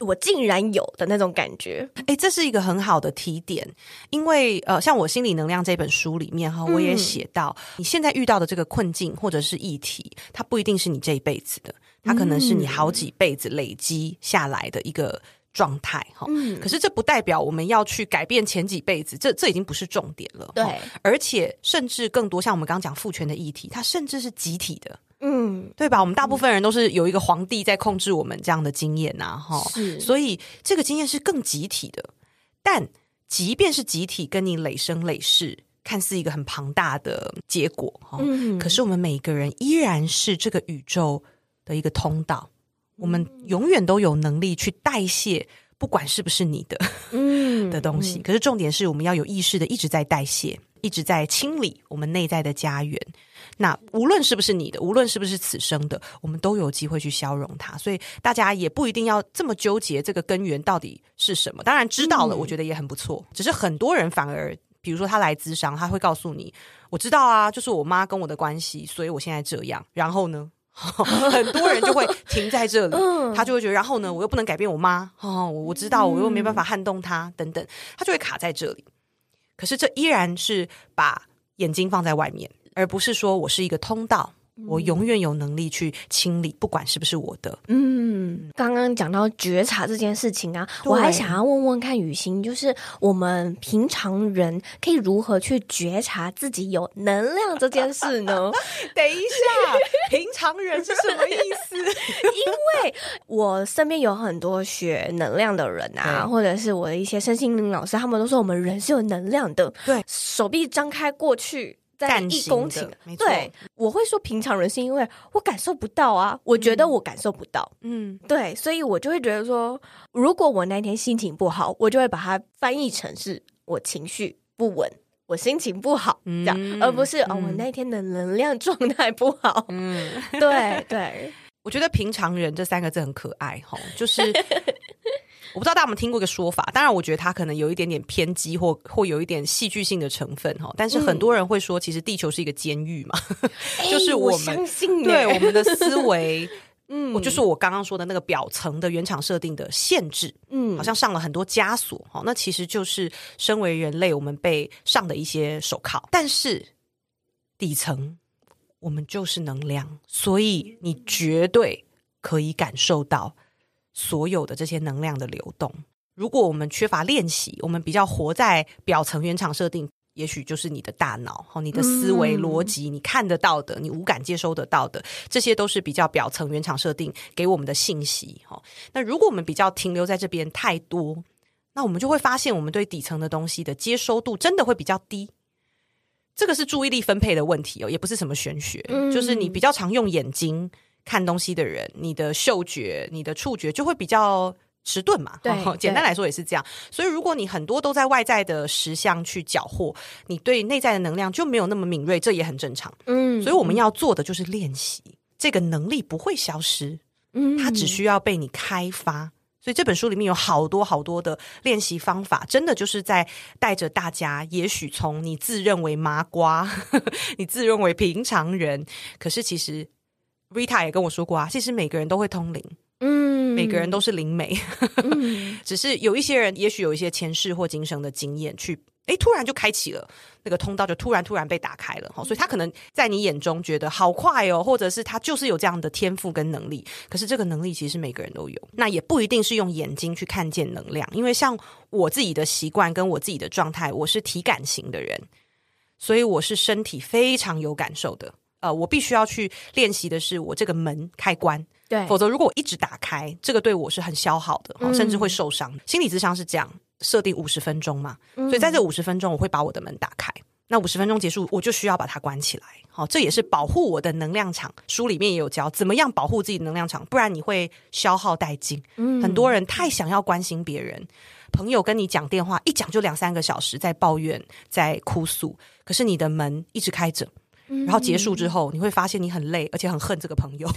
我竟然有的那种感觉。哎，这是一个很好的提点，因为呃，像我心理能量这本书里面哈，我也写到，嗯，你现在遇到的这个困境或者是议题，它不一定是你这一辈子的，它可能是你好几辈子累积下来的一个。状态哈，可是这不代表我们要去改变前几辈子，这这已经不是重点了。对，而且甚至更多，像我们刚刚讲父权的议题，它甚至是集体的，嗯，对吧？我们大部分人都是有一个皇帝在控制我们这样的经验呐，哈，是，所以这个经验是更集体的。但即便是集体，跟你累生累世，看似一个很庞大的结果哈，嗯，可是我们每个人依然是这个宇宙的一个通道。我们永远都有能力去代谢，不管是不是你的，嗯，的东西。可是重点是我们要有意识的一直在代谢，一直在清理我们内在的家园。那无论是不是你的，无论是不是此生的，我们都有机会去消融它。所以大家也不一定要这么纠结这个根源到底是什么。当然知道了，我觉得也很不错。只是很多人反而，比如说他来咨商，他会告诉你：“我知道啊，就是我妈跟我的关系，所以我现在这样。”然后呢？很多人就会停在这里，他就会觉得，然后呢，我又不能改变我妈，哦，我知道，我又没办法撼动她，等等，他就会卡在这里。可是这依然是把眼睛放在外面，而不是说我是一个通道，我永远有能力去清理，不管是不是我的。嗯，刚刚讲到觉察这件事情啊，我还想要问问看雨欣，就是我们平常人可以如何去觉察自己有能量这件事呢？等一下，平常人是什么意思？因为我身边有很多学能量的人啊，或者是我的一些身心灵老师，他们都说我们人是有能量的。对，手臂张开过去。在一公顷。对，我会说平常人是因为我感受不到啊，我觉得我感受不到，嗯，对，所以我就会觉得说，如果我那天心情不好，我就会把它翻译成是我情绪不稳，我心情不好，这样，嗯、而不是、嗯、哦，我那天的能量状态不好，嗯，对对，我觉得平常人这三个字很可爱哈，就是。我不知道大家有没有听过一个说法，当然我觉得它可能有一点点偏激或或有一点戏剧性的成分哈，但是很多人会说，其实地球是一个监狱嘛，嗯、就是我们对我们的思维，嗯，我就是我刚刚说的那个表层的原厂设定的限制，嗯，好像上了很多枷锁哈，那其实就是身为人类我们被上的一些手铐，但是底层我们就是能量，所以你绝对可以感受到。所有的这些能量的流动，如果我们缺乏练习，我们比较活在表层原厂设定，也许就是你的大脑和你的思维逻辑，你看得到的，你无感接收得到的，这些都是比较表层原厂设定给我们的信息。哈，那如果我们比较停留在这边太多，那我们就会发现，我们对底层的东西的接收度真的会比较低。这个是注意力分配的问题哦，也不是什么玄学，就是你比较常用眼睛。看东西的人，你的嗅觉、你的触觉就会比较迟钝嘛。对，简单来说也是这样。所以，如果你很多都在外在的实相去缴获，你对内在的能量就没有那么敏锐，这也很正常。嗯，所以我们要做的就是练习，这个能力不会消失，嗯，它只需要被你开发。所以这本书里面有好多好多的练习方法，真的就是在带着大家，也许从你自认为麻瓜，你自认为平常人，可是其实。Rita 也跟我说过啊，其实每个人都会通灵，嗯，每个人都是灵媒，嗯、只是有一些人也许有一些前世或今生的经验，去诶突然就开启了那个通道，就突然突然被打开了哈，所以他可能在你眼中觉得好快哦，或者是他就是有这样的天赋跟能力，可是这个能力其实每个人都有，那也不一定是用眼睛去看见能量，因为像我自己的习惯跟我自己的状态，我是体感型的人，所以我是身体非常有感受的。呃，我必须要去练习的是我这个门开关，对，否则如果我一直打开，这个对我是很消耗的，嗯、甚至会受伤。心理智商是这样设定五十分钟嘛，嗯、所以在这五十分钟，我会把我的门打开。那五十分钟结束，我就需要把它关起来。好，这也是保护我的能量场。书里面也有教怎么样保护自己的能量场，不然你会消耗殆尽。嗯，很多人太想要关心别人，朋友跟你讲电话一讲就两三个小时，在抱怨，在哭诉，可是你的门一直开着。然后结束之后，你会发现你很累，而且很恨这个朋友。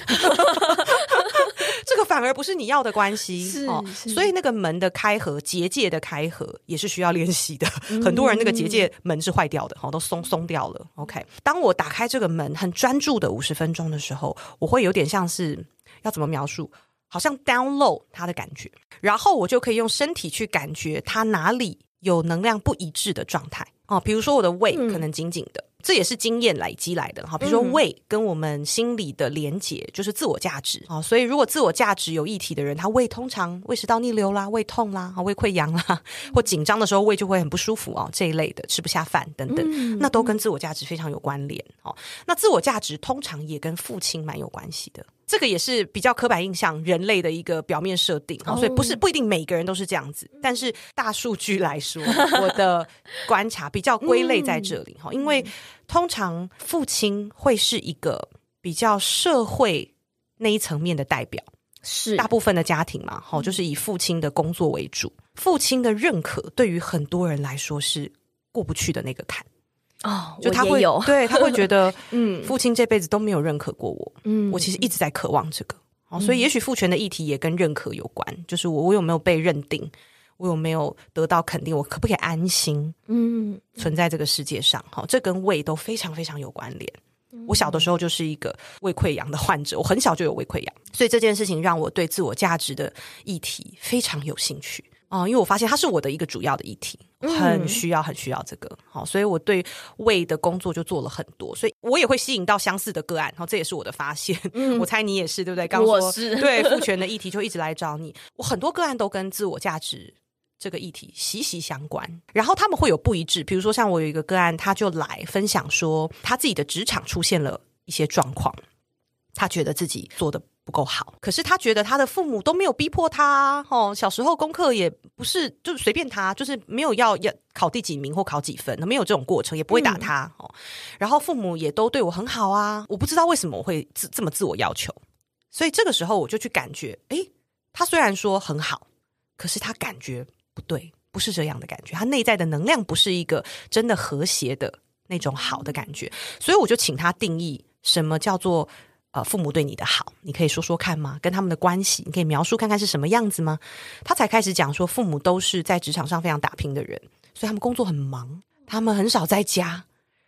这个反而不是你要的关系，是，哦，所以那个门的开合、结界的开合也是需要练习的。嗯、很多人那个结界门是坏掉的，好，都松松掉了。OK，当我打开这个门，很专注的五十分钟的时候，我会有点像是要怎么描述？好像 download 它的感觉，然后我就可以用身体去感觉它哪里有能量不一致的状态。哦，比如说我的胃可能紧紧的。嗯这也是经验累积来的哈，比如说胃跟我们心理的连结就是自我价值。啊，所以如果自我价值有议题的人，他胃通常胃食道逆流啦、胃痛啦、胃溃疡啦，或紧张的时候胃就会很不舒服哦，这一类的吃不下饭等等，那都跟自我价值非常有关联哦。那自我价值通常也跟父亲蛮有关系的。这个也是比较刻板印象，人类的一个表面设定，所以不是不一定每个人都是这样子。但是大数据来说，我的观察比较归类在这里哈，因为通常父亲会是一个比较社会那一层面的代表，是。大部分的家庭嘛，哈，就是以父亲的工作为主，父亲的认可对于很多人来说是过不去的那个坎。哦，就他会有。对他会觉得，嗯，父亲这辈子都没有认可过我，嗯，我其实一直在渴望这个，哦，所以也许父权的议题也跟认可有关，就是我我有没有被认定，我有没有得到肯定，我可不可以安心，嗯，存在这个世界上，哈，这跟胃都非常非常有关联。我小的时候就是一个胃溃疡的患者，我很小就有胃溃疡，所以这件事情让我对自我价值的议题非常有兴趣，哦，因为我发现它是我的一个主要的议题。很需要很需要这个。好，所以我对胃的工作就做了很多，所以我也会吸引到相似的个案。然后，这也是我的发现。嗯，我猜你也是，对不对？刚说我是对父权的议题就一直来找你。我很多个案都跟自我价值这个议题息息相关，然后他们会有不一致。比如说，像我有一个个案，他就来分享说，他自己的职场出现了一些状况，他觉得自己做的不够好，可是他觉得他的父母都没有逼迫他哦，小时候功课也不是就是随便他，就是没有要要考第几名或考几分，他没有这种过程，也不会打他哦。然后父母也都对我很好啊，我不知道为什么我会自这么自我要求，所以这个时候我就去感觉，诶，他虽然说很好，可是他感觉对，不是这样的感觉，他内在的能量不是一个真的和谐的那种好的感觉，所以我就请他定义什么叫做。呃，父母对你的好，你可以说说看吗？跟他们的关系，你可以描述看看是什么样子吗？他才开始讲说，父母都是在职场上非常打拼的人，所以他们工作很忙，他们很少在家，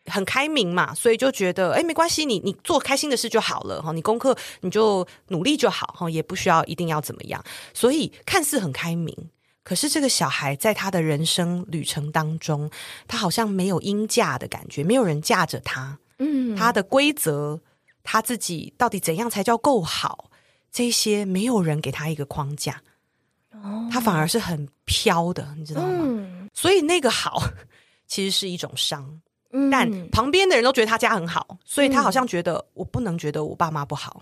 很开明嘛，所以就觉得，诶，没关系，你你做开心的事就好了哈，你功课你就努力就好哈，也不需要一定要怎么样。所以看似很开明，可是这个小孩在他的人生旅程当中，他好像没有鹰架的感觉，没有人架着他，嗯，他的规则。他自己到底怎样才叫够好？这些没有人给他一个框架，哦，他反而是很飘的，你知道吗？嗯，所以那个好 其实是一种伤，嗯，但旁边的人都觉得他家很好，所以他好像觉得我不能觉得我爸妈不好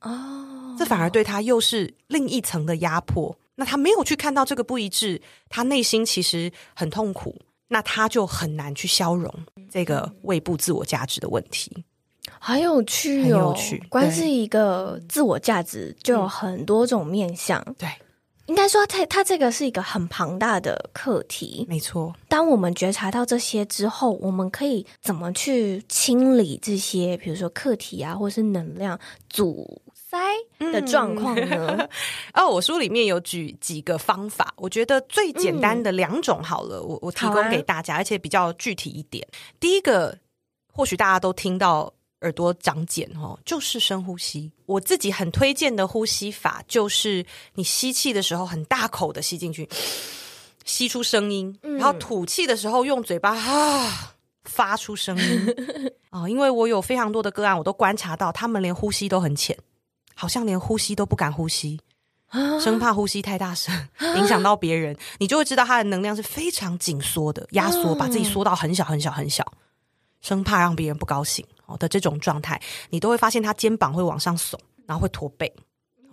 哦，这反而对他又是另一层的压迫。那他没有去看到这个不一致，他内心其实很痛苦，那他就很难去消融这个胃部自我价值的问题。很有趣哦，很有趣。光是一个自我价值就有很多种面向。对，应该说它它这个是一个很庞大的课题。没错。当我们觉察到这些之后，我们可以怎么去清理这些，比如说课题啊，或是能量阻塞的状况呢？嗯、哦，我书里面有举几个方法，我觉得最简单的两种好了，嗯、我我提供给大家，啊、而且比较具体一点。第一个，或许大家都听到。耳朵长茧哦，就是深呼吸。我自己很推荐的呼吸法，就是你吸气的时候很大口的吸进去，吸出声音，嗯、然后吐气的时候用嘴巴啊发出声音啊、哦。因为我有非常多的个案，我都观察到他们连呼吸都很浅，好像连呼吸都不敢呼吸，生怕呼吸太大声影响到别人。你就会知道他的能量是非常紧缩的，压缩，把自己缩到很小很小很小，生怕让别人不高兴。的这种状态，你都会发现他肩膀会往上耸，然后会驼背，哦，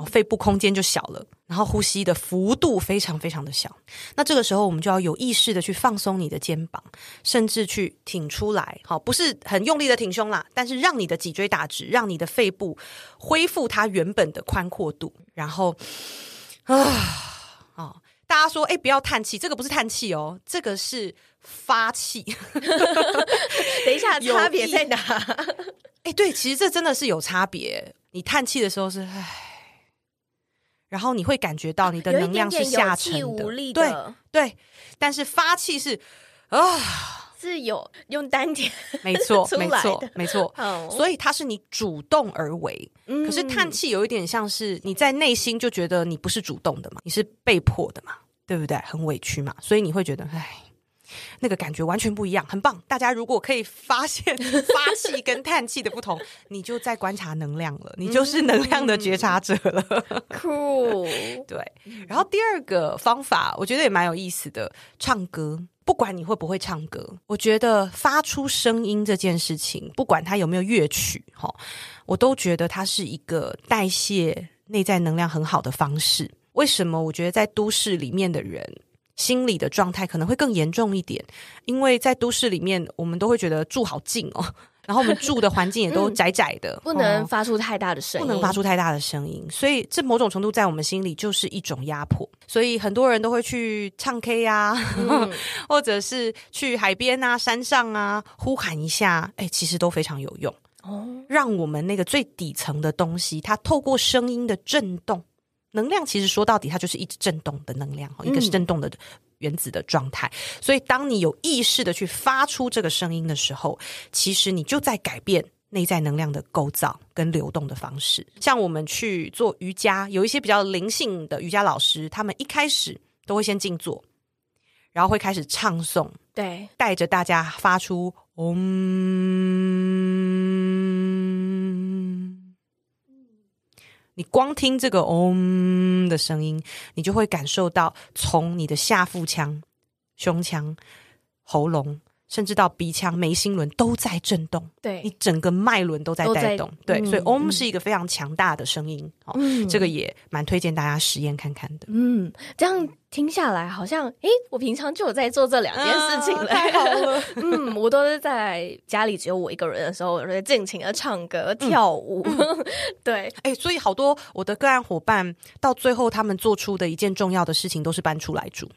肺部空间就小了，然后呼吸的幅度非常非常的小。那这个时候，我们就要有意识的去放松你的肩膀，甚至去挺出来，好，不是很用力的挺胸啦，但是让你的脊椎打直，让你的肺部恢复它原本的宽阔度，然后啊，哦，大家说，哎，不要叹气，这个不是叹气哦，这个是。发气，等一下，差别在哪？哎，对，其实这真的是有差别。你叹气的时候是唉，然后你会感觉到你的能量是下沉的。对对，但是发气是啊，是有用丹田，没错，没错，没错。Oh. 所以它是你主动而为，嗯、可是叹气有一点像是你在内心就觉得你不是主动的嘛，你是被迫的嘛，对不对？很委屈嘛，所以你会觉得唉。那个感觉完全不一样，很棒。大家如果可以发现 发气跟叹气的不同，你就在观察能量了，你就是能量的觉察者了。Cool，对。然后第二个方法，我觉得也蛮有意思的，唱歌。不管你会不会唱歌，我觉得发出声音这件事情，不管它有没有乐曲，哈，我都觉得它是一个代谢内在能量很好的方式。为什么？我觉得在都市里面的人。心理的状态可能会更严重一点，因为在都市里面，我们都会觉得住好近哦，然后我们住的环境也都窄窄的，嗯、不能发出太大的声音，不能发出太大的声音，所以这某种程度在我们心里就是一种压迫，所以很多人都会去唱 K 啊，嗯、或者是去海边啊、山上啊呼喊一下，哎，其实都非常有用。哦，让我们那个最底层的东西，它透过声音的震动。能量其实说到底，它就是一直震动的能量，一个是震动的原子的状态。嗯、所以，当你有意识的去发出这个声音的时候，其实你就在改变内在能量的构造跟流动的方式。像我们去做瑜伽，有一些比较灵性的瑜伽老师，他们一开始都会先静坐，然后会开始唱诵，对，带着大家发出“嗡”，你光听这个“嗡”的声音，你就会感受到从你的下腹腔、胸腔、喉咙。甚至到鼻腔、眉心轮都在震动，对，你整个脉轮都在带动，对，嗯、所以 Om 是一个非常强大的声音，哦、嗯，这个也蛮推荐大家实验看看的。嗯，这样听下来好像，诶，我平常就有在做这两件事情了，啊、太好了。嗯，我都是在家里只有我一个人的时候，我在尽情的唱歌、跳舞。嗯、对，哎，所以好多我的个案伙伴到最后，他们做出的一件重要的事情，都是搬出来住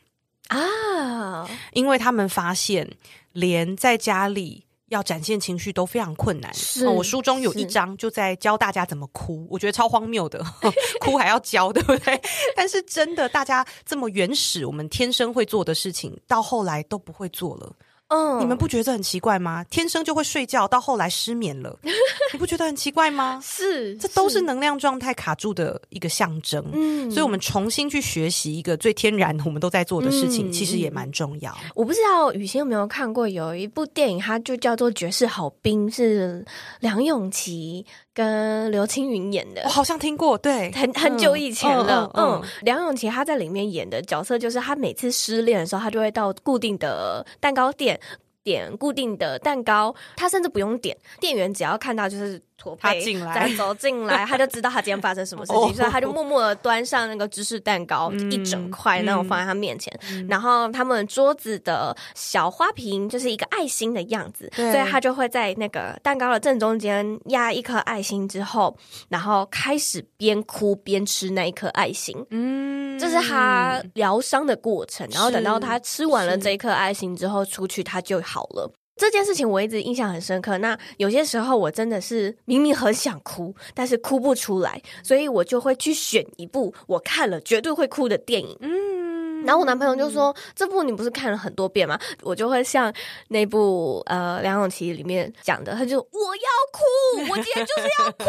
啊，因为他们发现。连在家里要展现情绪都非常困难。是，我书中有一章就在教大家怎么哭，我觉得超荒谬的，哭还要教，对不对？但是真的，大家这么原始，我们天生会做的事情，到后来都不会做了。嗯，你们不觉得这很奇怪吗？天生就会睡觉，到后来失眠了，你不觉得很奇怪吗？是，这都是能量状态卡住的一个象征。嗯，所以我们重新去学习一个最天然我们都在做的事情，嗯、其实也蛮重要。我不知道雨欣有没有看过有一部电影，它就叫做《绝世好兵》，是梁咏琪跟刘青云演的。我好像听过，对，很很久以前了。嗯，嗯，嗯，梁咏琪她在里面演的角色就是，她每次失恋的时候，她就会到固定的蛋糕店。点固定的蛋糕，她甚至不用点，店员只要看到就是。他进来，再走进来，他就知道他今天发生什么事情，哦、所以他就默默的端上那个芝士蛋糕、嗯、一整块，那种放在他面前。嗯、然后他们桌子的小花瓶就是一个爱心的样子，所以他就会在那个蛋糕的正中间压一颗爱心之后，然后开始边哭边吃那一颗爱心。嗯，这是他疗伤的过程。然后等到他吃完了这一颗爱心之后出去，他就好了。这件事情我一直印象很深刻。那有些时候我真的是明明很想哭，但是哭不出来，所以我就会去选一部我看了绝对会哭的电影。嗯，然后我男朋友就说：“嗯、这部你不是看了很多遍吗？”我就会像那部呃梁咏琪里面讲的，他就我要哭，我今天就是要哭，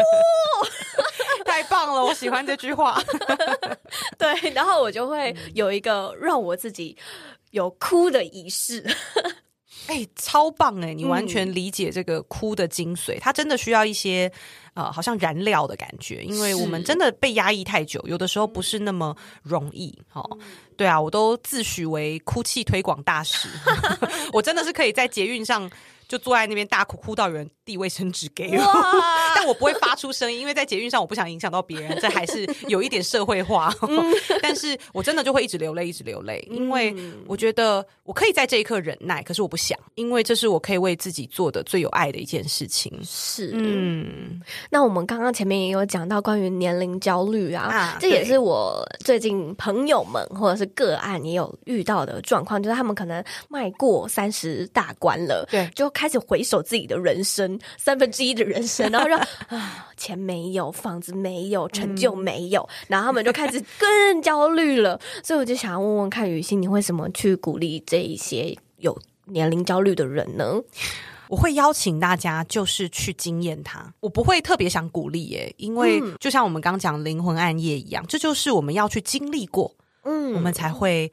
太棒了，我喜欢这句话。对，然后我就会有一个让我自己有哭的仪式。哎、欸，超棒哎！你完全理解这个哭的精髓，嗯、它真的需要一些呃，好像燃料的感觉，因为我们真的被压抑太久，有的时候不是那么容易。哦，嗯、对啊，我都自诩为哭泣推广大使，我真的是可以在捷运上。就坐在那边大哭，哭到有人递卫生纸给我，但我不会发出声音，因为在捷运上我不想影响到别人，这还是有一点社会化。嗯、但是我真的就会一直流泪，一直流泪，因为我觉得我可以在这一刻忍耐，可是我不想，因为这是我可以为自己做的最有爱的一件事情。是，嗯。那我们刚刚前面也有讲到关于年龄焦虑啊，啊这也是我最近朋友们或者是个案也有遇到的状况，就是他们可能迈过三十大关了，对，就。开始回首自己的人生，三分之一的人生，然后说啊，钱没有，房子没有，成就没有，嗯、然后他们就开始更焦虑了。所以我就想要问问看，雨欣，你会怎么去鼓励这一些有年龄焦虑的人呢？我会邀请大家，就是去经验它。我不会特别想鼓励耶，因为就像我们刚讲灵魂暗夜一样，这就是我们要去经历过，嗯，我们才会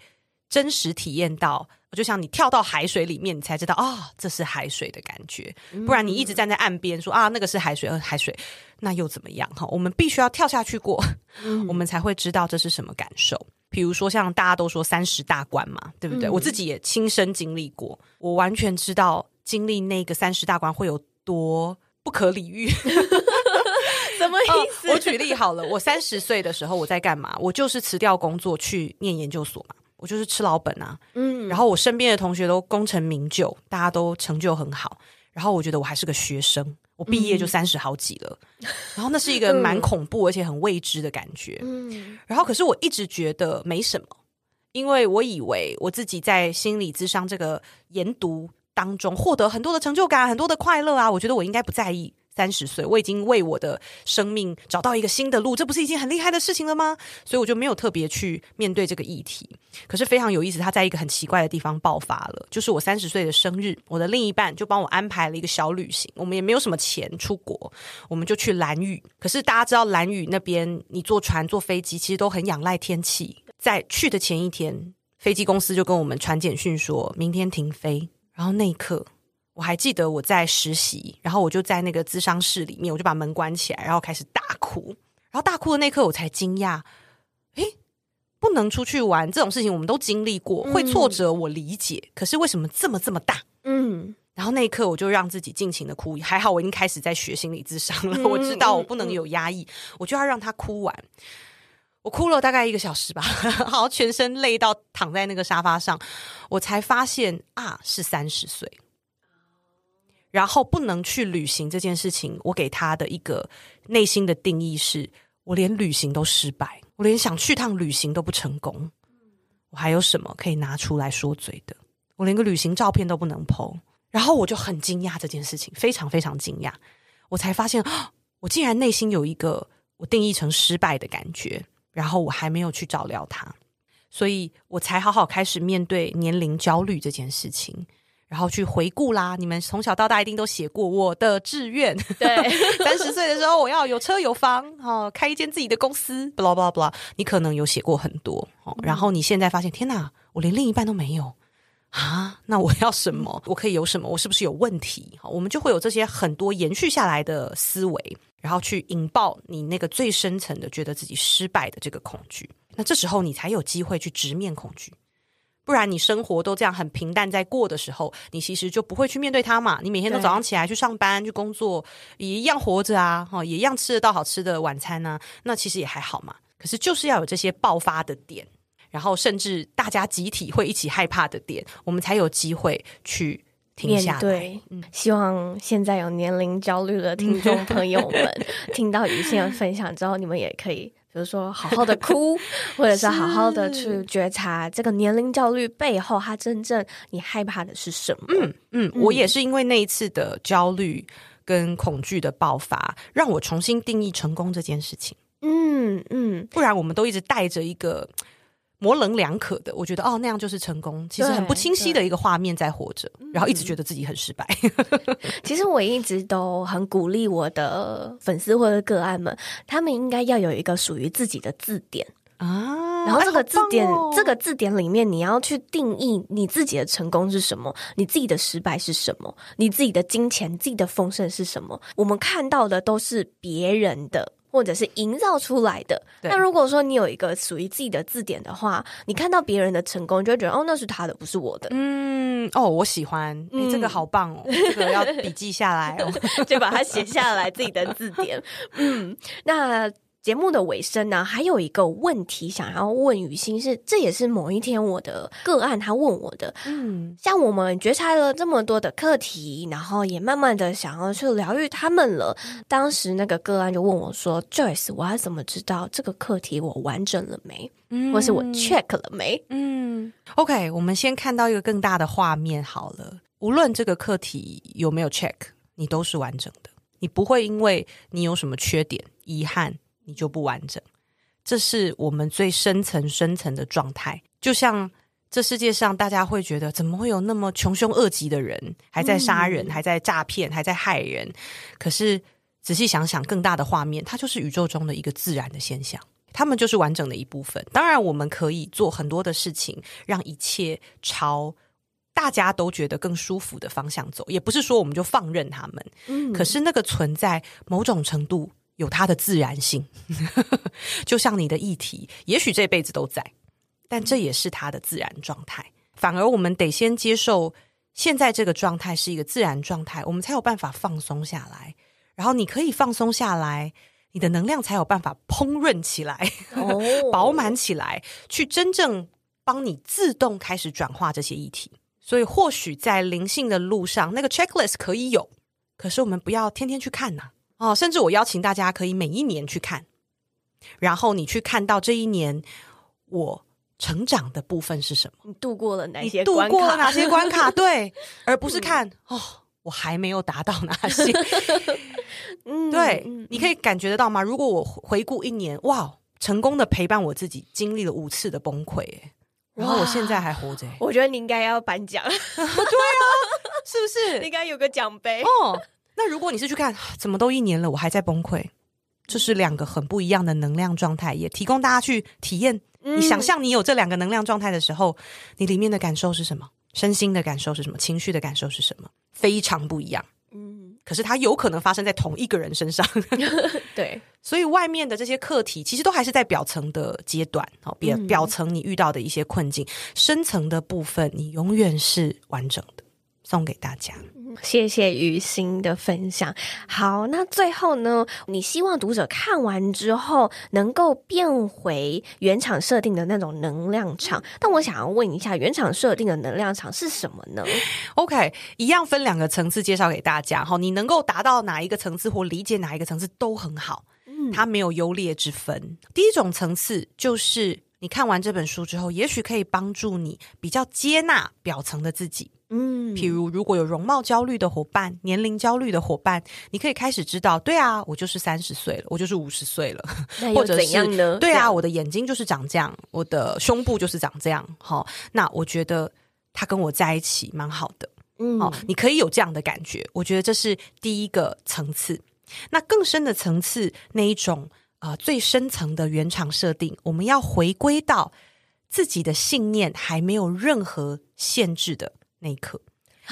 真实体验到。就像你跳到海水里面，你才知道啊、哦，这是海水的感觉。不然你一直站在岸边说啊，那个是海水，呃，海水，那又怎么样？哈，我们必须要跳下去过，嗯、我们才会知道这是什么感受。比如说，像大家都说三十大关嘛，对不对？嗯、我自己也亲身经历过，我完全知道经历那个三十大关会有多不可理喻。什么意思？哦、我举例好了，我三十岁的时候我在干嘛？我就是辞掉工作去念研究所嘛。我就是吃老本啊，嗯，然后我身边的同学都功成名就，大家都成就很好，然后我觉得我还是个学生，我毕业就三十好几了，嗯、然后那是一个蛮恐怖而且很未知的感觉，嗯，然后可是我一直觉得没什么，因为我以为我自己在心理咨商这个研读当中获得很多的成就感，很多的快乐啊，我觉得我应该不在意。三十岁，我已经为我的生命找到一个新的路，这不是一件很厉害的事情了吗？所以我就没有特别去面对这个议题。可是非常有意思，他在一个很奇怪的地方爆发了，就是我三十岁的生日，我的另一半就帮我安排了一个小旅行。我们也没有什么钱出国，我们就去蓝屿。可是大家知道蓝屿那边，你坐船、坐飞机其实都很仰赖天气。在去的前一天，飞机公司就跟我们传简讯说明天停飞。然后那一刻，我还记得我在实习，然后我就在那个咨商室里面，我就把门关起来，然后开始大哭。然后大哭的那一刻，我才惊讶，诶，不能出去玩这种事情，我们都经历过，会挫折，我理解。可是为什么这么这么大？嗯。然后那一刻，我就让自己尽情的哭。还好我已经开始在学心理智商了，我知道我不能有压抑，我就要让他哭完。我哭了大概一个小时吧，好，全身累到躺在那个沙发上，我才发现啊，是三十岁。然后不能去旅行这件事情，我给他的一个内心的定义是：我连旅行都失败，我连想去趟旅行都不成功，我还有什么可以拿出来说嘴的？我连个旅行照片都不能 po。然后我就很惊讶这件事情，非常非常惊讶。我才发现，我竟然内心有一个我定义成失败的感觉，然后我还没有去照料它，所以我才好好开始面对年龄焦虑这件事情，然后去回顾啦。你们从小到大一定都写过我的志愿，对，三十岁的时候我要有车有房，哦，开一间自己的公司，blah blah blah。你可能有写过很多，哦，然后你现在发现，天哪，我连另一半都没有。啊，那我要什么？我可以有什么？我是不是有问题？好，我们就会有这些很多延续下来的思维，然后去引爆你那个最深层的觉得自己失败的这个恐惧。那这时候你才有机会去直面恐惧，不然你生活都这样很平淡在过的时候，你其实就不会去面对它嘛。你每天都早上起来去上班去工作，也一样活着啊，哈，也一样吃得到好吃的晚餐呢，啊。那其实也还好嘛。可是就是要有这些爆发的点。然后，甚至大家集体会一起害怕的点，我们才有机会去停下来。对，嗯，希望现在有年龄焦虑的听众朋友们 听到予昕的分享之后，你们也可以，比如说好好的哭，或者是好好的去觉察这个年龄焦虑背后，它真正你害怕的是什么？嗯嗯，我也是因为那一次的焦虑跟恐惧的爆发，让我重新定义成功这件事情。嗯嗯，不然我们都一直带着一个。模棱两可的，我觉得哦，那样就是成功，其实很不清晰的一个画面在活着，然后一直觉得自己很失败。其实我一直都很鼓励我的粉丝或者个案们，他们应该要有一个属于自己的字典啊。然后这个字典，哎哦、这个字典里面，你要去定义你自己的成功是什么，你自己的失败是什么，你自己的金钱、自己的丰盛是什么。我们看到的都是别人的。或者是营造出来的。那如果说你有一个属于自己的字典的话，你看到别人的成功，就会觉得哦，那是他的，不是我的。嗯，哦，我喜欢，你、欸、这个好棒哦，这个要笔记下来哦，就把它写下来自己的字典。嗯，那。节目的尾声呢，还有一个问题想要问雨欣，是这也是某一天我的个案他问我的。嗯，像我们觉察了这么多的课题，然后也慢慢的想要去疗愈他们了。当时那个个案就问我说：“Joyce，我要怎么知道这个课题我完整了没？嗯，或是我 check 了没？”嗯，OK，我们先看到一个更大的画面好了。无论这个课题有没有 check，你都是完整的。你不会因为你有什么缺点、遗憾。你就不完整，这是我们最深层、深层的状态。就像这世界上，大家会觉得，怎么会有那么穷凶恶极的人，还在杀人，嗯、还在诈骗，还在害人？可是仔细想想，更大的画面，它就是宇宙中的一个自然的现象，他们就是完整的一部分。当然，我们可以做很多的事情，让一切朝大家都觉得更舒服的方向走。也不是说我们就放任他们，嗯，可是那个存在某种程度。有它的自然性，就像你的议题，也许这辈子都在，但这也是它的自然状态。反而我们得先接受现在这个状态是一个自然状态，我们才有办法放松下来。然后你可以放松下来，你的能量才有办法烹饪起来，哦、饱满起来，去真正帮你自动开始转化这些议题。所以，或许在灵性的路上，那个 checklist 可以有，可是我们不要天天去看呐、啊。哦，甚至我邀请大家可以每一年去看，然后你去看到这一年我成长的部分是什么？你度过了哪些？你度过了哪些关卡？对，而不是看、嗯、哦，我还没有达到哪些？嗯，对，你可以感觉得到吗？如果我回顾一年，哇，成功的陪伴我自己，经历了五次的崩溃，然后我现在还活着。我觉得你应该要颁奖。对啊，是不是？应该有个奖杯哦。那如果你是去看，怎么都一年了，我还在崩溃，这是两个很不一样的能量状态，也提供大家去体验嗯、你想象你有这两个能量状态的时候，你里面的感受是什么？身心的感受是什么？情绪的感受是什么？非常不一样。嗯，可是它有可能发生在同一个人身上。对，所以外面的这些课题其实都还是在表层的阶段。哦，表表层你遇到的一些困境，嗯、深层的部分你永远是完整的。送给大家。谢谢于心的分享。好，那最后呢，你希望读者看完之后能够变回原厂设定的那种能量场。但我想要问一下，原厂设定的能量场是什么呢？OK，一样分两个层次介绍给大家。哈，你能够达到哪一个层次或理解哪一个层次都很好。嗯，它没有优劣之分。第一种层次就是你看完这本书之后，也许可以帮助你比较接纳表层的自己。嗯，譬如如果有容貌焦虑的伙伴、年龄焦虑的伙伴，你可以开始知道，对啊，我就是三十岁了，我就是五十岁了，或者怎样呢？对啊，我的眼睛就是长这样，我的胸部就是长这样。好，那我觉得他跟我在一起蛮好的。嗯，好，你可以有这样的感觉。我觉得这是第一个层次。那更深的层次，那一种呃最深层的原厂设定，我们要回归到自己的信念还没有任何限制的。那一刻，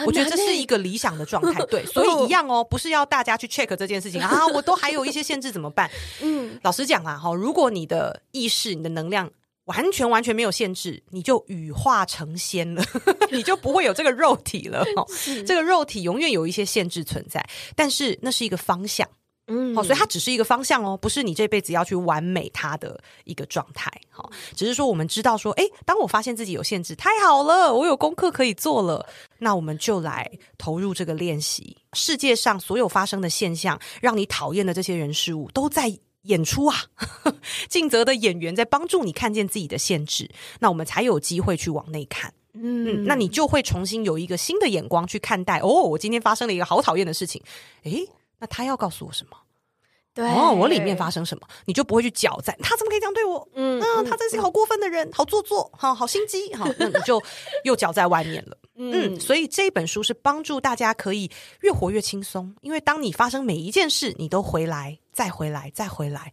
我觉得这是一个理想的状态。对，所以一样哦，不是要大家去 check 这件事情啊，我都还有一些限制怎么办？嗯，老实讲啊，哈，如果你的意识、你的能量完全完全没有限制，你就羽化成仙了，你就不会有这个肉体了。哈，这个肉体永远有一些限制存在，但是那是一个方向。嗯，好，所以它只是一个方向哦，不是你这辈子要去完美它的一个状态。好，只是说我们知道说，诶，当我发现自己有限制，太好了，我有功课可以做了，那我们就来投入这个练习。世界上所有发生的现象，让你讨厌的这些人事物，都在演出啊，尽责的演员在帮助你看见自己的限制，那我们才有机会去往内看。嗯，那你就会重新有一个新的眼光去看待。哦，我今天发生了一个好讨厌的事情，诶。那他要告诉我什么？对哦，我里面发生什么，你就不会去狡在。他怎么可以这样对我？嗯，啊，他真是一个好过分的人，嗯、好做作，好好心机，好，那你就 又搅在外面了。嗯，嗯，所以这本书是帮助大家可以越活越轻松，因为当你发生每一件事，你都回来，再回来，再回来。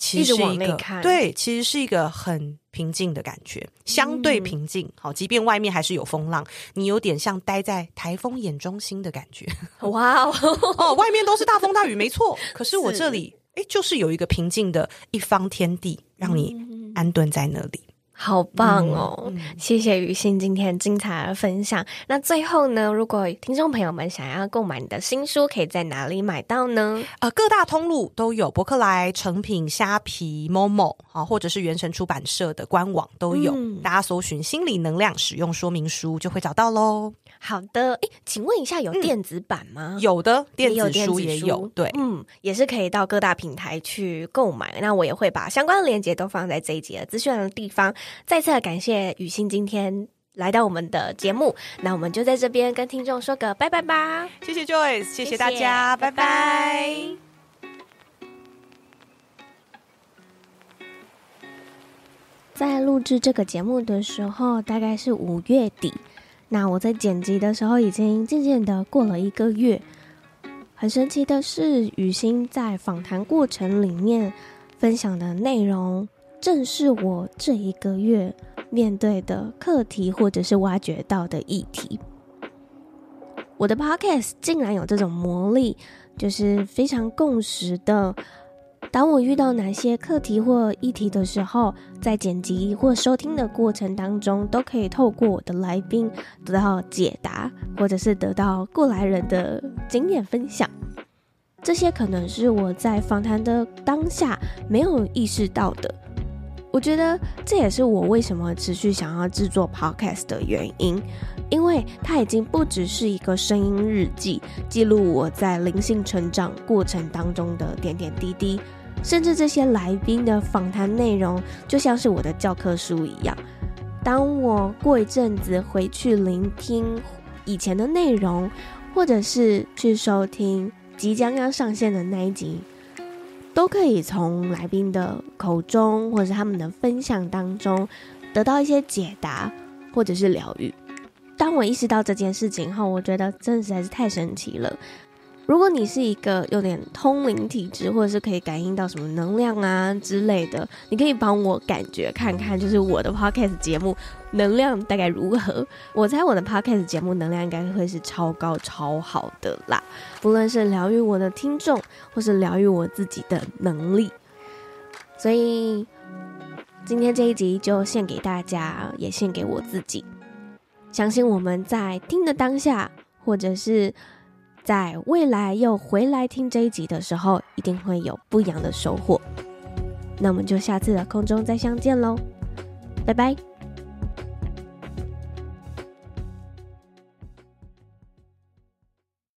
其实是一个对，其实是一个很平静的感觉，相对平静。好、嗯，即便外面还是有风浪，你有点像待在台风眼中心的感觉。哇哦，哦，外面都是大风大雨，没错。可是我这里，哎，就是有一个平静的一方天地，让你安顿在那里。好棒哦！嗯、谢谢雨欣今天精彩的分享。那最后呢，如果听众朋友们想要购买你的新书，可以在哪里买到呢？呃，各大通路都有，博客来、成品、虾皮、Momo 啊，或者是原神出版社的官网都有。嗯、大家搜寻“心理能量使用说明书”就会找到喽。好的，哎，请问一下，有电子版吗？嗯、有的，电子书也有，对，嗯，也是可以到各大平台去购买。那我也会把相关的链接都放在这一集的资讯的地方。再次感谢雨欣今天来到我们的节目，那我们就在这边跟听众说个拜拜吧。谢谢 Joyce，谢谢大家，谢谢拜拜。拜拜。在录制这个节目的时候，大概是五月底。那我在剪辑的时候，已经渐渐的过了一个月。很神奇的是，雨欣在访谈过程里面分享的内容，正是我这一个月面对的课题，或者是挖掘到的议题。我的 podcast 竟然有这种魔力，就是非常共识的。当我遇到哪些课题或议题的时候，在剪辑或收听的过程当中，都可以透过我的来宾得到解答，或者是得到过来人的经验分享。这些可能是我在访谈的当下没有意识到的。我觉得这也是我为什么持续想要制作 podcast 的原因，因为它已经不只是一个声音日记，记录我在灵性成长过程当中的点点滴滴。甚至这些来宾的访谈内容，就像是我的教科书一样。当我过一阵子回去聆听以前的内容，或者是去收听即将要上线的那一集，都可以从来宾的口中，或者他们的分享当中，得到一些解答，或者是疗愈。当我意识到这件事情后，我觉得真的实在是太神奇了。如果你是一个有点通灵体质，或者是可以感应到什么能量啊之类的，你可以帮我感觉看看，就是我的 podcast 节目能量大概如何？我猜我的 podcast 节目能量应该会是超高超好的啦，不论是疗愈我的听众，或是疗愈我自己的能力。所以今天这一集就献给大家，也献给我自己。相信我们在听的当下，或者是。在未来又回来听这一集的时候，一定会有不一样的收获。那我们就下次的空中再相见喽，拜拜。